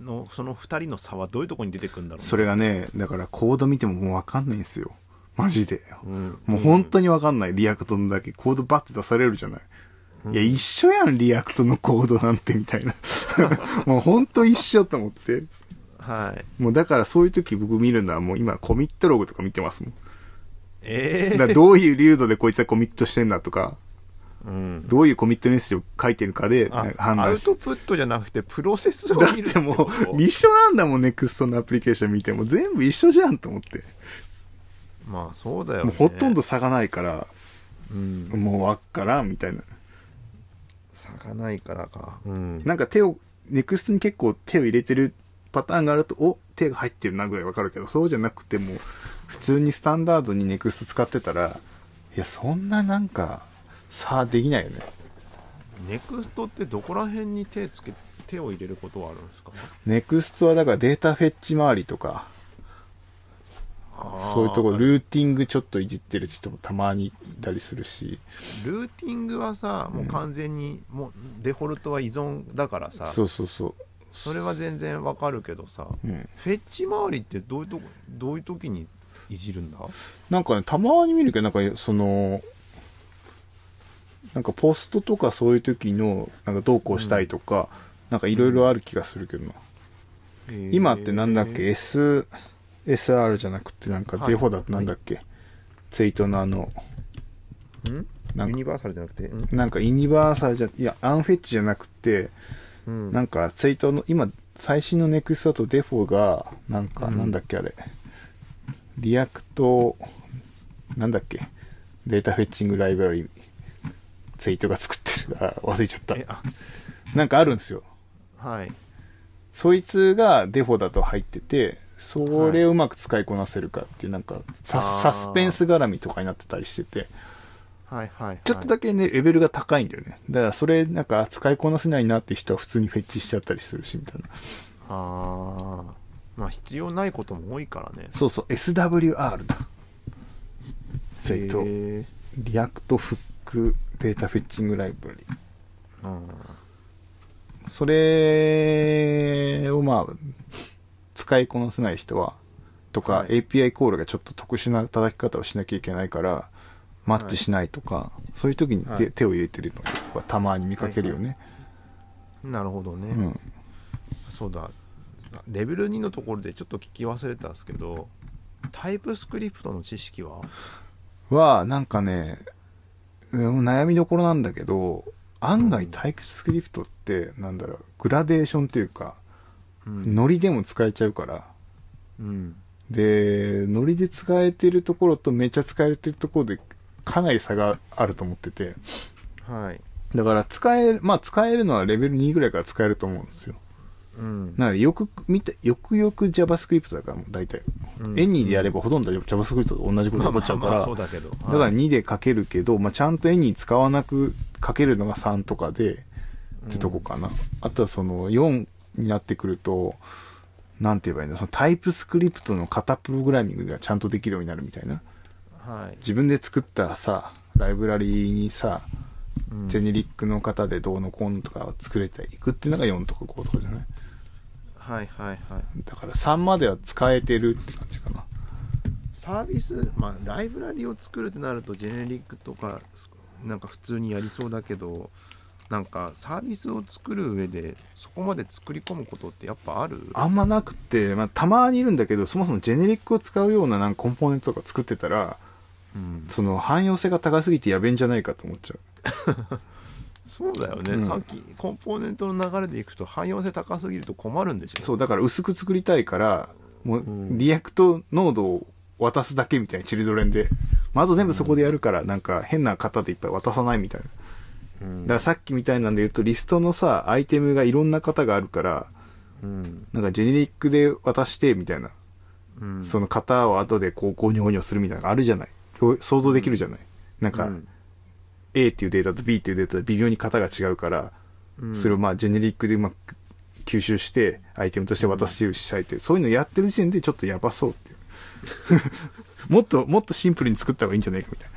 のその2人の差はどういうところに出てくるんだろうねそれがね、だからコード見てももうわかんないんですよ。マジで。うんもう本当にわかんない。 React のだけコードバッて出されるじゃない。いや、一緒やん、 React のコードなんてみたいな。*laughs* もう本当一緒と思って。はいもうだからそういう時僕見るのはもう今コミットログとか見てますもん。ええだからどういう粒度でこいつはコミットしてんだとか、うん、どういうコミットメッセージを書いてるかで判断して。アウトプットじゃなくてプロセスをだっ見るてもこと？う、一緒なんだもん、 Next のアプリケーション見ても。全部一緒じゃんと思って。まあそうだよねもうほとんど差がないから、うんもうわっからんみたいな。差がないからかうんなんか手を、 Next に結構手を入れてるパターンがあると、お、手が入ってるなぐらいわかるけど、そうじゃなくても、普通にスタンダードに Next 使ってたら、いや、そんななんか、差できないよね。 Next ってどこら辺に手つけ手を入れることはあるんですか？ Next はだから data fetch 周りとか、そういうところ、ルルーティングちょっといじってる人もたまにいたりするし、ルーティングはさもう完全にもうデフォルトは依存だからさ、そうそうそそれは全然わかるけどさ、う。うん。フェッチ周りってどういうとこどういう時にいじるんだ？なんかね、たまに見るけど、なんか、その、なんかポストとかそういう時の、なんかどうこうしたいとか、なんかいろいろある気がするけどな。今ってなんだっけ ? SSR じゃなくて、なんかはいデフォだとなんだっけ、 Zeit のあの、ん？ユニバーサルじゃなくて？んなんかユニバーサルじゃ、いや、 unfetch じゃなくて、うん。なんか Zeit の、今、最新の Next だとデフォが、なんか、うんなんだっけあれ、 React、なんだっけ、 data fetching ライブラリ、 Zeit が作ってる。あ、忘れちゃった。なんかあるんですよ。はい。そいつがデフォだと入ってて、それをうまく使いこなせるかっていう、なんかサスペンス絡みとかになってたりしてて、はいはいはいちょっとだけね、レベルが高いんだよね。だからそれ、なんか使いこなせないなって人は普通にフェッチしちゃったりするし、みたいな。ああまあ必要ないことも多いからねそうそう、SWR だ。ツイート。へーリアクトフックデータフェッチングライブラリ。うんそれをまあ、使いこなせない人は、とか、はい API コールがちょっと特殊な叩き方をしなきゃいけないから、マッチしないとか、そういう時にはい。手手を入れてるのはたまに見かけるよね。なるほどね、うん。そうだ。レベル2のところでちょっと聞き忘れたんですけどタイプスクリプトの知識は？は、なんかね、うん悩みどころなんだけど、案外タイプスクリプトって、なんだろう、グラデーションっていうか、うん。ノリでも使えちゃうから、うん。で、ノリで使えてるところとめちゃ使えてるところで、かなり差があると思ってて、はい。だから使える、まあ使えるのはレベル2ぐらいから使えると思うんですよ。うん。だからよく見て、よくよく JavaScript だからもう大体。うん。エニーでやればほとんど JavaScript と同じことまあま起こっちゃうから、あまあそうだけど。だから2で書けるけど、まあ、ちゃんと絵に使わなく書けるのが3とかで、ってとこかな。あとはその4になってくると、なんて言えばいいんだ、そのタイプスクリプトの型プログラミングがちゃんとできるようになるみたいな。はい。自分で作ったさ、ライブラリにさ、うん。ジェネリックの型でどうのこうのとかを作れていくっていうのが4とか5とかじゃない？はいはいはい。だから3までは使えてるって感じかな。サービスまあライブラリを作るってなるとジェネリックとかなんか普通にやりそうだけどなんかサービスを作る上でそこまで作り込むことってやっぱある？あんまなくて、まあ、たまにいるんだけど、そもそもジェネリックを使うようななんかコンポーネントとか作ってたら、うん、その汎用性が高すぎてやべえんじゃないかと思っちゃう。*laughs* そうだよね、うん。さっきコンポーネントの流れでいくと汎用性高すぎると困るんでしょそう、だから薄く作りたいから、もううん。 React Node を渡すだけみたいな children で、まあ、あと全部そこでやるから、なんか変な型でいっぱい渡さないみたいな。うん。だからさっきみたいなんで言うと、リストのさ、アイテムがいろんな型があるから、うん。なんかジェネリックで渡してみたいな、うん。その型を後でこうゴニョゴニョするみたいなのがあるじゃない。想像できるじゃない？なんか、うん A っていうデータと B っていうデータで微妙に型が違うから、うんそれをまあジェネリックでうまく吸収してアイテムとして渡してるし、てそういうのやってる時点でちょっとやばそうっていう。*laughs* もっと、もっとシンプルに作った方がいいんじゃないかみたい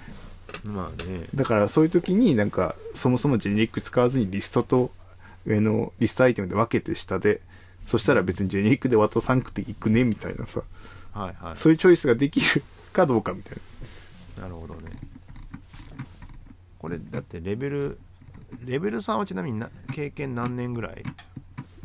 な。まあねだからそういう時になんかそもそもジェネリック使わずにリストと上のリストアイテムで分けて下で、そしたら別にジェネリックで渡さんくていくねみたいなさ、はいはいそういうチョイスができるかどうかみたいな。なるほどね。これだってレベルレベル3はちなみにな経験何年ぐらい？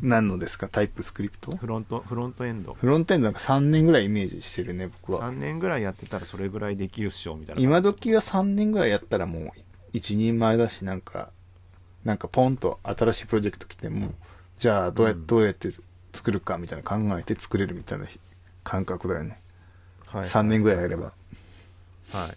何のですか？タイプスクリプト？フロントフロントエンド。フロントエンドなんか3年ぐらいイメージしてるね、僕は。3年ぐらいやってたらそれぐらいできるっしょみたいな。今時は3年ぐらいやったらもう一人前だしなんかなんかポンと新しいプロジェクト来てもじゃあどうや,、うんどうやって作るかみたいな考えて作れるみたいな感覚だよね、はい3年ぐらいやれば、はい、うん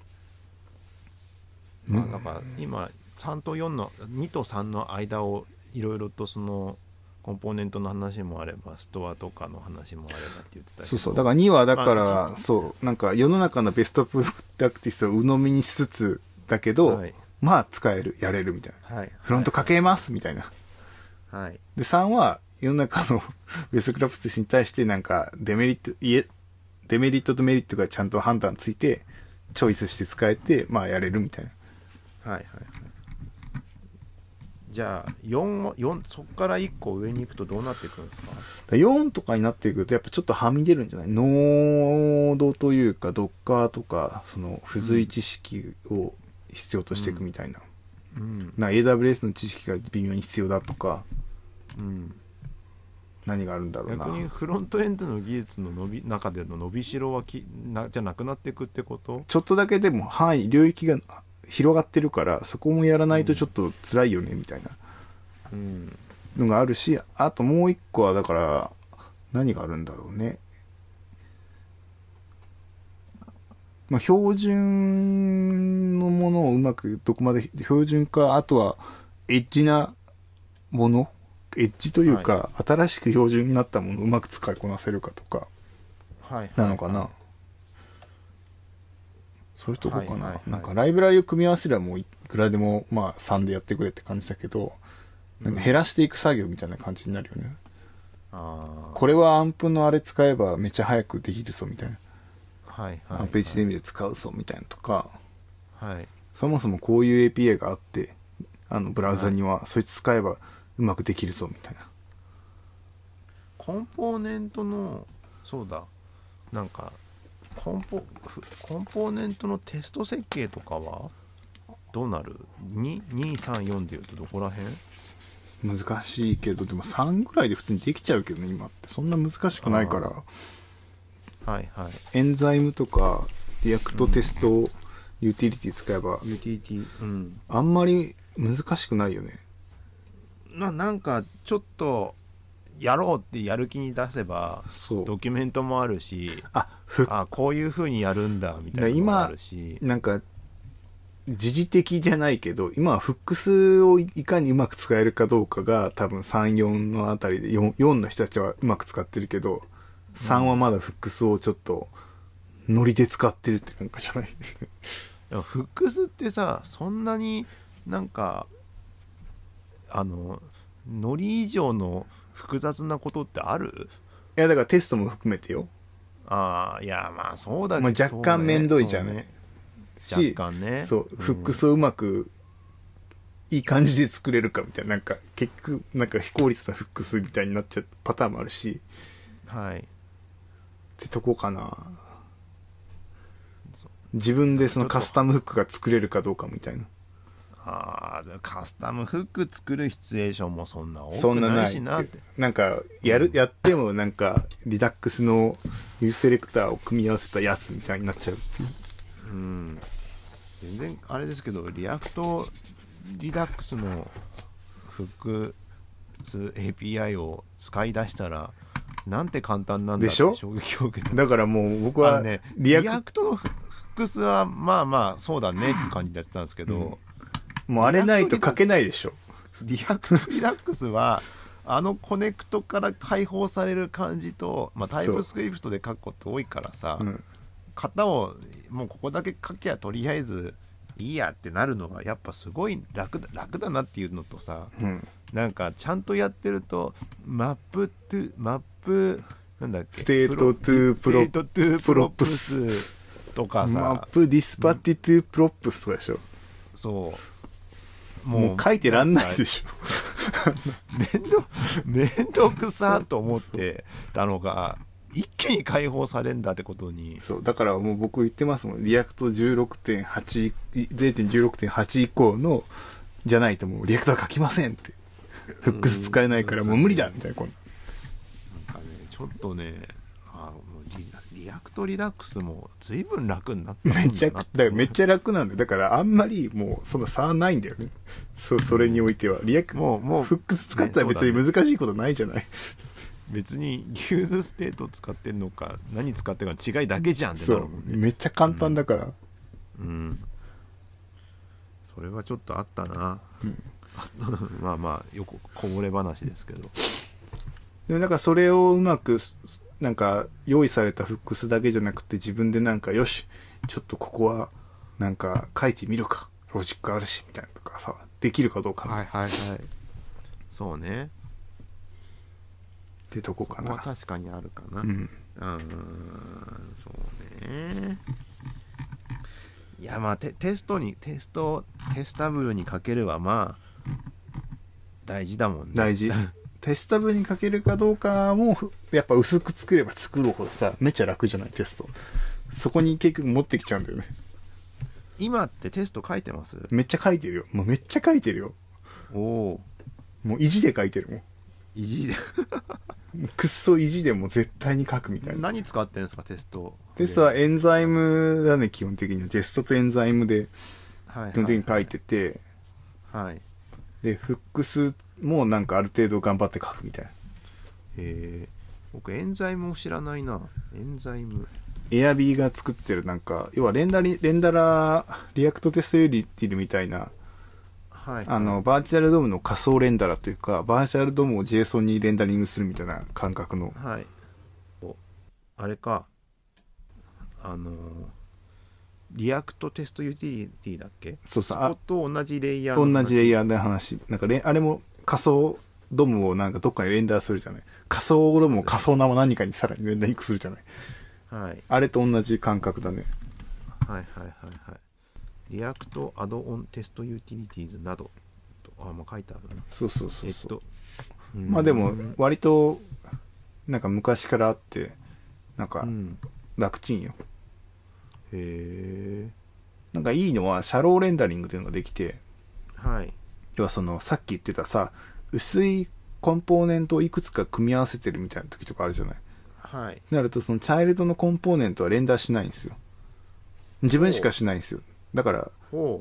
まあ、なんか今3と4の2と3の間をいろいろとそのコンポーネントの話もあればストアとかの話もあればって言ってたそうそう。だから2はだから、まあそう。なんか世の中のベストプラクティスを鵜呑みにしつつだけど、はい。まあ使えるやれるみたいな。はい。フロントかけますみたいな。はい。で3は世の中の *laughs* ベストプラクティスに対してなんかデメリットいえデメリットとメリットがちゃんと判断ついてチョイスして使えてまあやれるみたいなはいはいはい。じゃあ4は4そこから1個上に行くとどうなっていくんですか？だ4とかになってくるとやっぱちょっとはみ出るんじゃない？ノードというかドッカーとかその付随知識を必要としていくみたいな、うん。な AWS の知識が微妙に必要だとか。うん。何があるんだろうな。逆にフロントエンドの技術の伸び中での伸びしろはきなじゃなくなっていくってこと？ちょっとだけでも範囲領域が広がってるからそこもやらないとちょっと辛いよねみたいな。うん。のがあるしあともう一個はだから何があるんだろうね。まあ標準のものをうまくどこまで標準かあとはエッジなもの？エッジというか、新しく標準になったものをうまく使いこなせるかとか。はい。なのかな、そういうとこかな、はいはいはい。なんかライブラリを組み合わせればもういくらでもまあ3でやってくれって感じだけどなんか減らしていく作業みたいな感じになるよね、ああこれはアンプのあれ使えばめっちゃ早くできるぞみたいな、はいはいアンプ HTML で使うぞみたいなとか。はい。そもそもこういう API があってあのブラウザにはそいつ使えばうまくできるぞみたいな。コンポーネントのそうだ。なんかコンポふコンポーネントのテスト設計とかはどうなる ?234 でいうとどこら辺？難しいけどでも3ぐらいで普通にできちゃうけどね今って。そんな難しくないから。はいはい。エンザイムとかReact Test Utility 使えば、 utility うん。あんまり難しくないよね。ななんかちょっとやろうってやる気に出せば。ドキュメントもあるしあ、ふ、あこういう風にやるんだみたいなのもあるし。なんか、時事的じゃないけど、今は Hooks をいかにうまく使えるかどうかが多分3、4のあたりで、4, 4の人たちはうまく使ってるけど、3はまだフックスをちょっと、ノリで使ってるって感じじゃない？*laughs* でもフックスってさそんなになんかあのノリ以上の複雑なことってある？いや、だからテストも含めてよ。ああいやまあそうだけど、まあ若干面倒いじゃない。そうね。し、若干ね。そう、ん。フックスをうまく、いい感じで作れるかみたいな、なんか、結局、なんか非効率なフックスみたいになっちゃうパターンもあるし、はい。ってとこかな。そう。自分でそのカスタムフックが作れるかどうかみたいな。ああカスタムフック作るシチュエーションもそんな多くないいしなって。なんか、やる、やってもなんか、 Redux の useSelector を組み合わせたやつみたいになっちゃう。うん。全然あれですけどリアクトリダックスのフックス API を使い出したらなんて簡単なんだっでしてょ？衝撃を受けた。だからもう僕はね、リリアクト、のフックスはまあまあそうだねって感じでやってたんですけど、もうあれないと書けないでしょ。 React Redux はあの connect から解放される感じと、まあ、 TypeScript で書くこと多いからさ、うん。型をもうここだけ書きゃとりあえずいいやってなるのがやっぱすごい楽だ楽だなっていうのとさうん。なんかちゃんとやってると map to マップなんだっけ？ state to proto to props とかさ map dispatch to props とかでしょ。そうもう書いてらんないでしょ。面倒面倒くさと思ってたのが一気に解放されんだってことにそう。だからもう僕言ってますもん。 React 16.8、0.16.8以降の、じゃないともう React は書きませんって。 Hooks 使えないからもう無理だみたいな。こんななんかねちょっとね React Redux も随分楽になっためっちゃ、なだからめっちゃ楽なんだよ。だからあんまりもうそんな差はないんだよね。そ、それにおいては。 React もうもう Hooks 使ったら別に難しいことないじゃない。別に useState 使ってんのか何使ってるか違いだけじゃんってそうなるもん。ねめっちゃ簡単だから。うんそれはちょっとあったな、うんあ *laughs* まあまあよくこぼれ話ですけどでもなんかそれをうまく、なんか用意されたフックスだけじゃなくて自分でなんかよし、ちょっとここはなんか書いてみるか。ロジックあるし、みたいなとかさ、できるかどうかっはいはいはいそうねてとこかそこ。確かにあるかなうん。うーんそうねいやまあテテストにテストテスタブルにかけるはまあ大事だもんね大事。*laughs* テスタブルに書けるかどうかも、ふやっぱ薄く作れば作るほどさ、めっちゃ楽じゃない、テスト。そこに結局持ってきちゃうんだよね。今ってテスト書いてます？めっちゃ書いてるよ。もうめっちゃ書いてるよ。おおもう意地で書いてるもん。意地で？くっそ意地でもう絶対に書くみたいな。何使ってんですかテストテストは Enzyme だね、基本的には。 Jest と Enzyme ではい基本的に書いてて、はいへで、 Hooks もなんかある程度頑張って書くみたいな。え僕 Enzyme を知らないな。 Enzyme。エアビーが作ってるなんか、要はレンダリ、 renderer、React Test Util みたいな、はい。あの、 virtual DOM の仮想 renderer というか、 virtual DOM を JSON にレンダリングするみたいな感覚の。はい。おあれか。あの React Test Utility だっけ？そうそう、と同じレイヤーの同じレイヤーで話。なんかあれも仮想 DOM をなんかどっかに render するじゃない。仮想 DOM を仮想生何かにさらにレンダリングするじゃない。はいあれと同じ感覚だね。はいはいはいはい React Addon Test Utilities などとあまあ書いてあるなそうそうそうそう。えっとまあでも、割と、なんか昔からあって、なんかうん楽ちんよ。へえなんかいいのは、 shallow rendering っていうのができて、はい要はその、さっき言ってたさ、薄いコンポーネントをいくつか組み合わせてるみたいな時とかあるじゃない？はいなると、その child の component は render しないんですよ。自分しかしないんですよ。だから、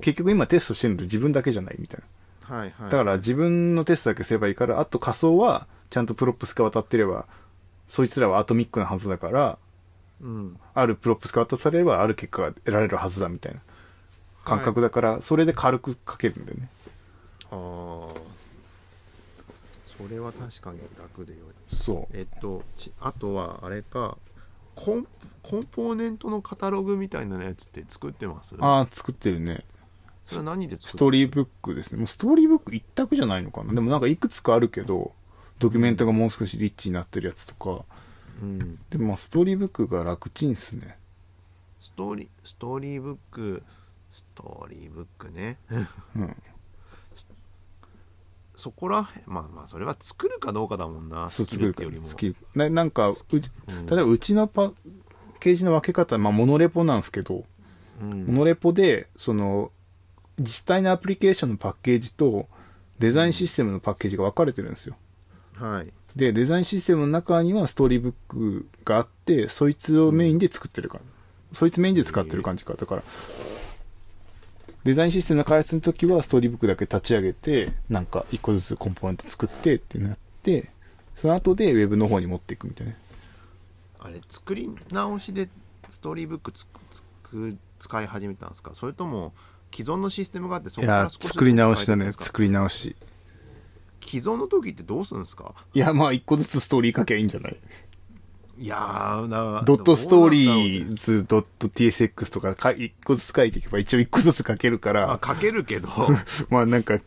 結局今テストしてるの自分だけじゃないみたいな。はいはいだから自分のテストだけすればいいから、あと仮想はちゃんと props が渡ってれば、そいつらは atomic なはずだから、うんある props が渡されればある結果が得られるはずだみたいな感覚だから、それで軽く書けるんだよね。ああそれは確かに楽でよいそう。えっとちあとはあれかコンコンポーネントのカタログみたいなやつって作ってます？ああ、作ってるね。それは何で作ってストーリーブックですね。もうストーリーブック一択じゃないのかな。でもなんかいくつかあるけど、ドキュメントがもう少しリッチになってるやつとか。うんでもまあストーリーブックが楽ちんっすね。ストーリーストーリーブックストーリーブックねうん。そこらまあまあそれは作るかどうかだもんなそうスキルってよりもスキル。ななんか、う例うんえばうちのパッケージの分け方、まあモノレポなんですけど、うんモノレポで、その、実際のアプリケーションのパッケージと、デザインシステムのパッケージが分かれてるんですよ。はいで、デザインシステムの中にはストーリーブックがあって、そいつをメインで作ってるから。そいつメインで使ってる感じか。だから、デザインシステムの開発の時はストーリーブックだけ立ち上げて、なんか一個ずつコンポーネント作ってってなって、その後でウェブの方に持っていくみたいな。あれ作り直しでストーリーブックつつく使い始めたんですか？それとも既存のシステムがあってそこから少し作り直しだね。作り直し。既存の時ってどうするんですか？いや、まあ一個ずつストーリー書きゃいいんじゃない？いやドットストーリーズドット TSX とかか一個ずつ書いていけば一応一個ずつ書けるかあら、書けるけど。*laughs* まあなんか、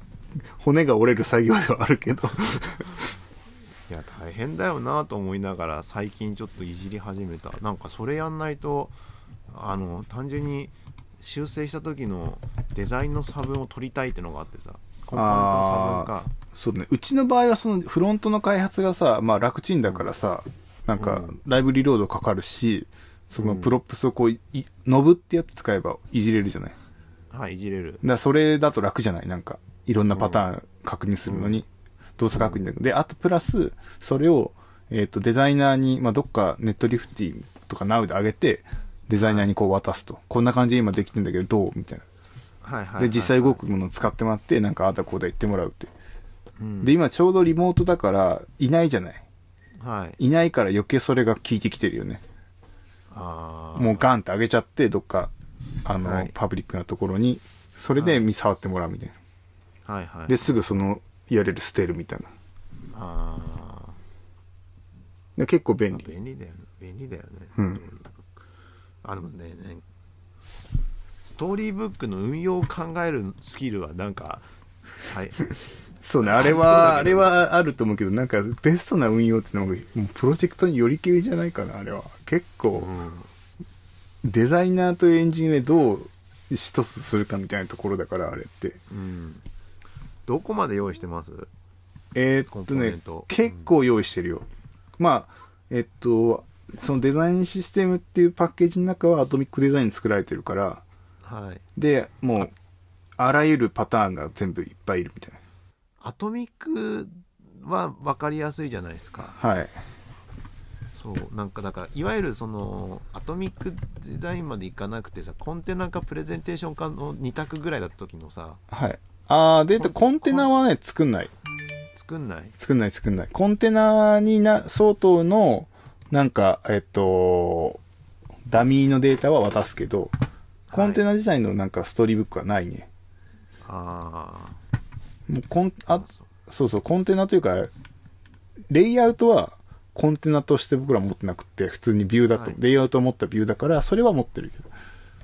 骨が折れる作業ではあるけど。*laughs* いや大変だよなと思いながら最近ちょっといじり始めた。なんかそれやんないとあの単純に修正した時のデザインの差分を取りたいってのがあってさ。コンポーネントの差分か。そうね。うちの場合はそのフロントの開発がさ、まあ楽ちんだからさ、なんかうん live reload かかるし、そのうん props をこう knob ってやつ使えばいじれるじゃない？はいいじれるらそれだと楽じゃない？なんか、いろんなパターン確認するのに、動作確認だけど。で、あとプラス、それを、えっ、と、デザイナーに、まあどっか Netlify とか Now で上げて、デザイナーにこう渡すと。こんな感じで今できてんだけど、どう？みたいな。はいはいはいで、実際動くものを使ってもらって、なんかああだこうだ言ってもらうって。うんで、今ちょうどリモートだから、いないじゃない？はい。いないから余計それが効いてきてるよね。あー。もうガンって上げちゃって、どっか、あの、はい。パブリックなところに、それで見触ってもらうみたいな。はいはい。で、すぐその URL 捨てるみたいな。あで結構便ー利。便利だよね。便利だよね、うん。あのねねストーリーブックの運用を考えるスキルはなんかはいそうね、あれは、だあれはあると思うけど、なんかベストな運用ってのが、もうプロジェクトによりけりじゃないかな、あれは。結構、デザイナーとエンジニアでどう一つするかみたいなところだから、あれって。うん。どこまで用意してます？えーっとね結構用意してるよ。まあ、えっと、そのデザインシステムっていうパッケージの中はアトミックデザイン作られてるから、はい。で、もう、あらゆるパターンが全部いっぱいいるみたいアトミックは分かりやすいじゃないですかな。はい。そうなんかだからいわゆるそのアトミックデザインまでいかなくてさコンテナかプレゼンテーションかの2択ぐらいだった時のさはい。あー、で、コンテナはね、作んない。作んない作んない作んない。コンテナにな、相当の、なんか、えっと、ダミーのデータは渡すけど、コンテナ自体のなんかストーリーブックはないね。あもうコン、ああ、そうそう、コンテナというか、レイアウトはコンテナとして僕ら持ってなくて、普通にビューだと、はい。レイアウトを持ったビューだから、それは持ってるけど。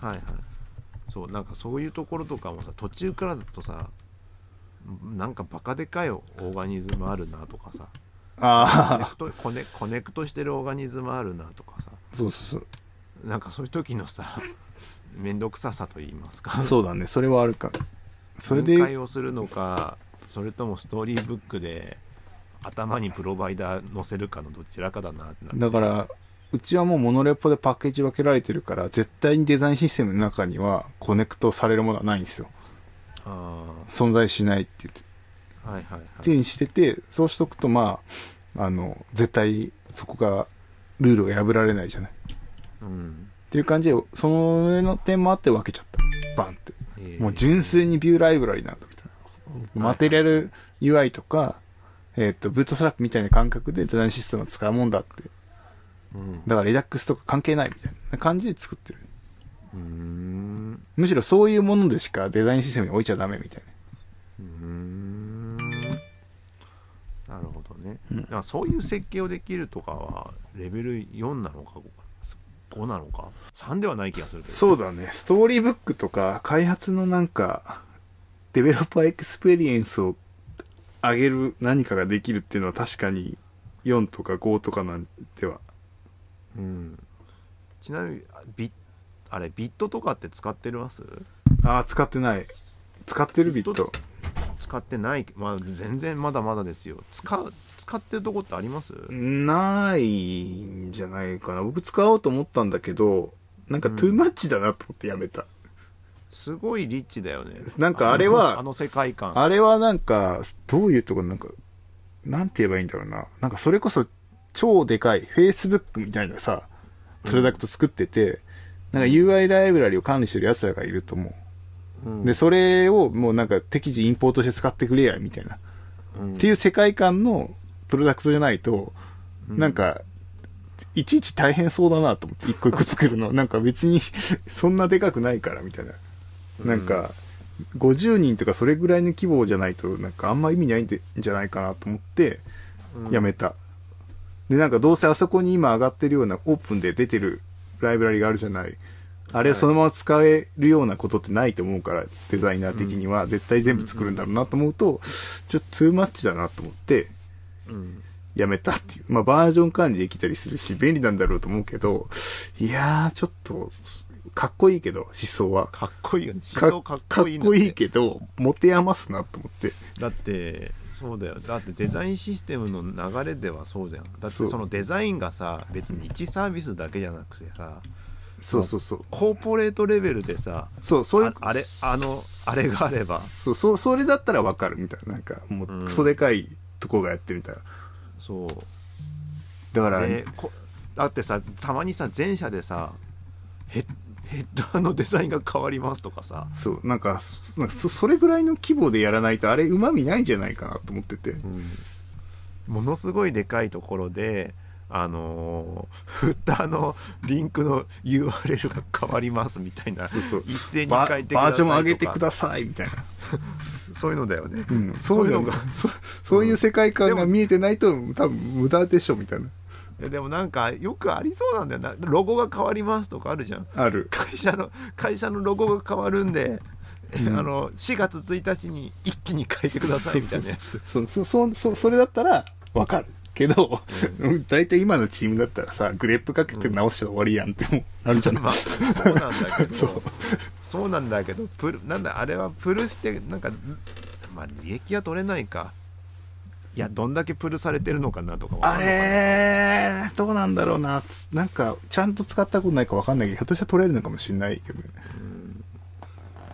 はいはい。そうなんかそういうところとかもさ途中からだとさなんかバカでかい organism あるなとかさ。コネあクトコネ connect してる organism あるなとかさ。あ、そうそうそう。なんかそういう時のさ *laughs* 面倒くささと言いますか。そうだね、それはあるか。それ分解で、をするのかそれとも Storybook で頭に provider 載せるかのどちらかだなってだから、うちはもう monorepo でパッケージ分けられてるから、絶対にデザインシステムの中には connect されるものはないんですよ。あ存在しないって言って。あはいはいっていうにしてて、そうしとくと、まあ、あの、絶対そこが、ルールが破られないじゃない。っうんていう感じで、そのの点もあって分けちゃった。バンって。えーもう純粋にビューライブラリなんだみたいな。マテリアル UI とか、えっ、と、ブートストラップみたいな感覚でデザインシステムを使うもんだって。うんだからリダックスとか関係ないみたいな感じで作ってる。むしろそういうものでしかデザインシステムに置いちゃダメみたいな。んなるほどね、うんだからそういう設計をできるとかはレベル4なのか5なのか？3ではない気がするけどそうだね。 Storybook とか、開発のなんか、 developer experience を上げる何かができるっていうのは確かに4とか5とかなんでは。うん、ちなみにあビあれビットとかって使ってます？ああ、使ってない。使ってるビット。使ってないまあ全然まだまだですよ使う使ってるとこってあります？ないんじゃないかな。僕使おうと思ったんだけど、なんかトゥーマッチだなと思ってやめた。すごいリッチだよねなんかあれはの *laughs* あの世界観あれはなんか、どういうとこなんか、なんて言えばいいんだろうな。なんかそれこそ超でかい Facebook みたいなさ、プロダクト作ってて、なんか UI ライブラリを管理してる奴らがいると思う。うんで、それをもうなんか適時インポートして使ってくれや、みたいな。うんっていう世界観のプロダクトじゃないと、うんなんか、いちいち大変そうだなと思って、一個一個作るの。*laughs* なんか別に、そんなでかくないから、みたいな。なんか、50人とかそれぐらいの規模じゃないと、なんかあんま意味ないんじゃないかなと思って、やめた。で、なんかどうせあそこに今上がってるようなオープンで出てるライブラリがあるじゃない。あれをそのまま使えるようなことってないと思うから、デザイナー的には絶対全部作るんだろうなと思うと、ちょっとトゥーマッチだなと思って、うんやめたっていう。まあバージョン管理できたりするし、便利なんだろうと思うけど、いやー、ちょっと、かっこいいけど、思想は。かっこいいよね思想かっこいいかっこいいけど、持て余すなと思って。だってそうだよだってデザインシステムの流れではそうじゃんだってそのデザインがさ別に1サービスだけじゃなくてさそうそうそう。コーポレートレベルでさそう、そういうあ、あれあのあれがあればそう、そう、それだったらわかるみたいな。なんか、もう、クソでかいとこがやってるみたいな。そう。だから、でこだってさたまにさ前社でさヘッヘッダーのデザインが変わりますとかさ、そう、なんか、そなんかそそれぐらいの規模でやらないと、あれ、旨味ないんじゃないかなと思ってて。ものすごいでかいところであのー *laughs* フッターのリンクの URL が変わりますみたいな。そうそう。一斉にバ書いてくださいバージョン上げてください、みたいな。そういうのだよね、うん、そそうういううのが。が、そそういう世界観が見えてないと、多分無駄でしょ、みたいな。えでもなんかよくありそうなんだよな。ロゴが変わりますとかあるじゃん。ある。会社の会社のロゴが変わるんで、えあの4月1日に一気に変えてくださいみたいなやつ。そう、そ、そ、そ、それだったら、わかる。けど、大体今のチームだったらさ、グレープかけて直して終わりやんってもあるじゃない、まあそうなんだけど *laughs* そうそうなんだけどプルなんだあれはプルしてなんかまあ利益は取れないかいやどんだけプルされてるのかなとかわあれどうなんだろうな。つなんか、ちゃんと使ったことないかわかんないけど、ひょっとしたら取れるのかもしれないけどね。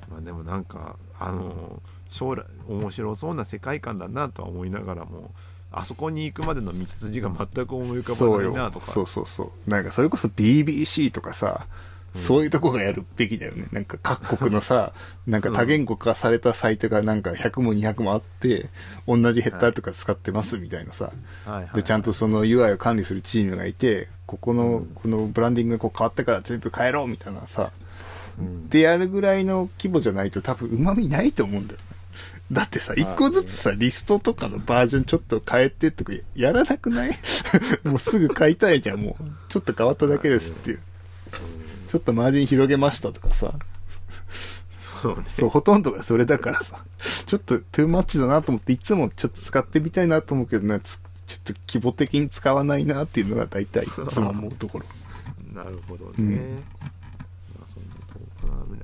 まあでもなんかあの将来面白そうな世界観だなとは思いながらもあそこに行くまでの道筋が全く思い浮かばないなとかそうそうそう。なんかそれこそ BBC とかさ、そういうとこがやるべきだよね。なんか各国のさ、なんか多言語化されたサイトがなんか100も200もあって、同じヘッダーとか使ってますみたいなさ。で、ちゃんとその UI を管理するチームがいて、ここの、このブランディングがこう変わったから全部変えろみたいなさ。うんでやるぐらいの規模じゃないと多分旨味ないと思うんだよね。だってさ、一個ずつさ、リストとかのバージョンちょっと変えてとかやらなくない？*laughs* もうすぐ買いたいじゃん、もう。ちょっと変わっただけですっていう。ちょっとマージン広げましたとかさ。そうねそう、ほとんどがそれだからさ。ちょっとトゥーマッチだなと思って、いつもちょっと使ってみたいなと思うけどね、つちょっと規模的に使わないなっていうのが大体いつも思うところ。なるほどね、うん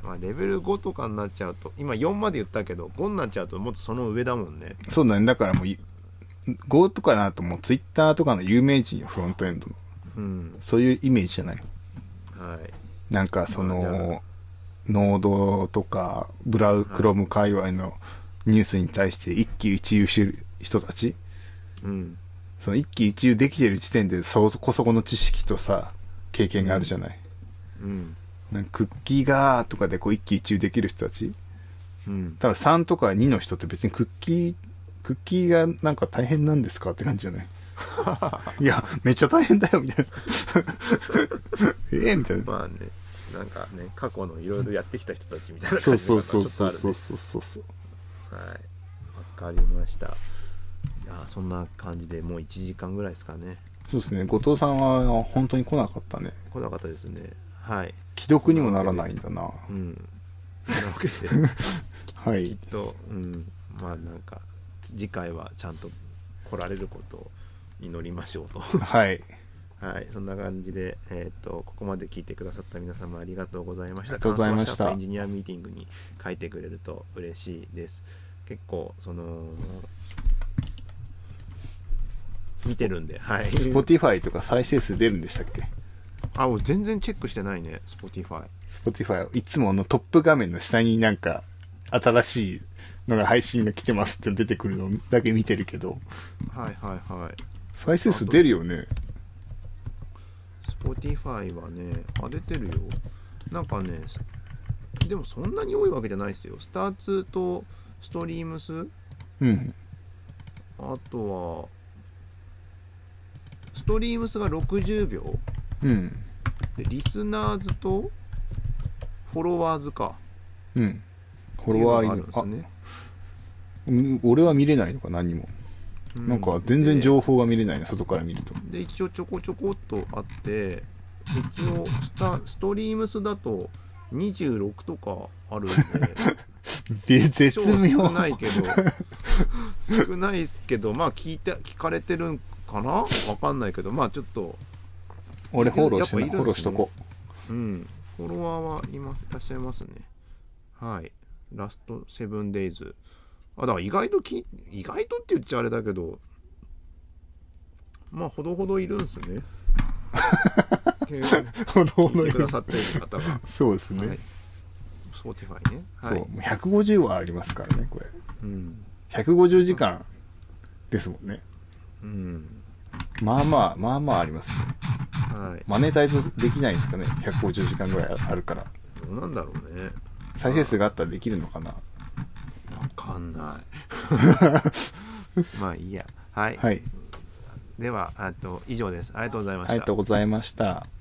まあレベル5とかになっちゃうと今4まで言ったけど5になっちゃうともっとその上だもんねそうだね。だからもうい、Go とかなともう Twitter とかの有名人よ、フロントエンドの。うんそういうイメージじゃない。はいなんかその、ノードとか、ブラウ、クロム界隈のニュースに対して一喜一憂してる人たち、うん。その一喜一憂できてる時点でそこそこの知識とさ、経験があるじゃない。うん。なんかクッキーがーとかでこう一喜一憂できる人たち。うん。ただ3とか2の人って別にクッキー、クッキーがなんか大変なんですかって感じじゃない *laughs* いや、めっちゃ大変だよ、みたいな。*laughs* ええみたいな。まあねなんかね過去のいろいろやってきた人たちみたいなそう感じがそうそうそうそうそうそうそう。はいわかりましたいやそんな感じでもう1時間ぐらいですかねそうですね。後藤さんは本当に来なかったね。来なかったですねはい既読にもならないんだな。うんなわけではいきっ。と、うん、まあなんか次回はちゃんと来られることを祈りましょうと。はい。はい。そんな感じで、えー、とここまで聞いてくださった皆様ありがとうございました。ありがとうございました。エンジニアミーティングに書いてくれると嬉しいです。結構その見てるんではい。 Spotify とか再生数出るんでしたっけ？あもう全然チェックしてないね Spotify スポティファイいつものトップ画面の下になんか新しいのが配信が来てますって出てくるのだけ見てるけど、はいはいはい再生数出るよね。Spotify はねあ出てるよなんかねでもそんなに多いわけじゃないですよスターツとストリームスうん。あとはストリームスが60秒うん。でリスナーズとフォロワーズかうん。フォロワーいるんですねうん俺は見れないのか何にも、うなんか全然情報報が見れないな外から見ると。で一応ちょこちょこっとあって一応スタストリームスだと26とかあるんで。*laughs* で絶超妙。少ないけど。少ないけどまあ聞いて聞かれてるんかな？わかんないけど。まあちょっと。俺フォローしてね。フォローしとこう。ん。フォロワーはいますいらっしゃいますね。はい。ラストセブンデイズあだから意外とき意外とって言っちゃあれだけどまあほどほどいるんですね。*laughs* ほどほどいてくださってる方が。そうですね、はい、Spotify ね。はい。そう。もう150はありますからねこれ。うん。150時間ですもんね。うん。まあまあまあまあありますね。はい。マネタイズできないんですかね。150時間ぐらいあるから。どうなんだろうね。再生数があったらできるのかなわかんない。*laughs* まあいいや。はい、はい。ではあと以上です。ありがとうございました。ありがとうございました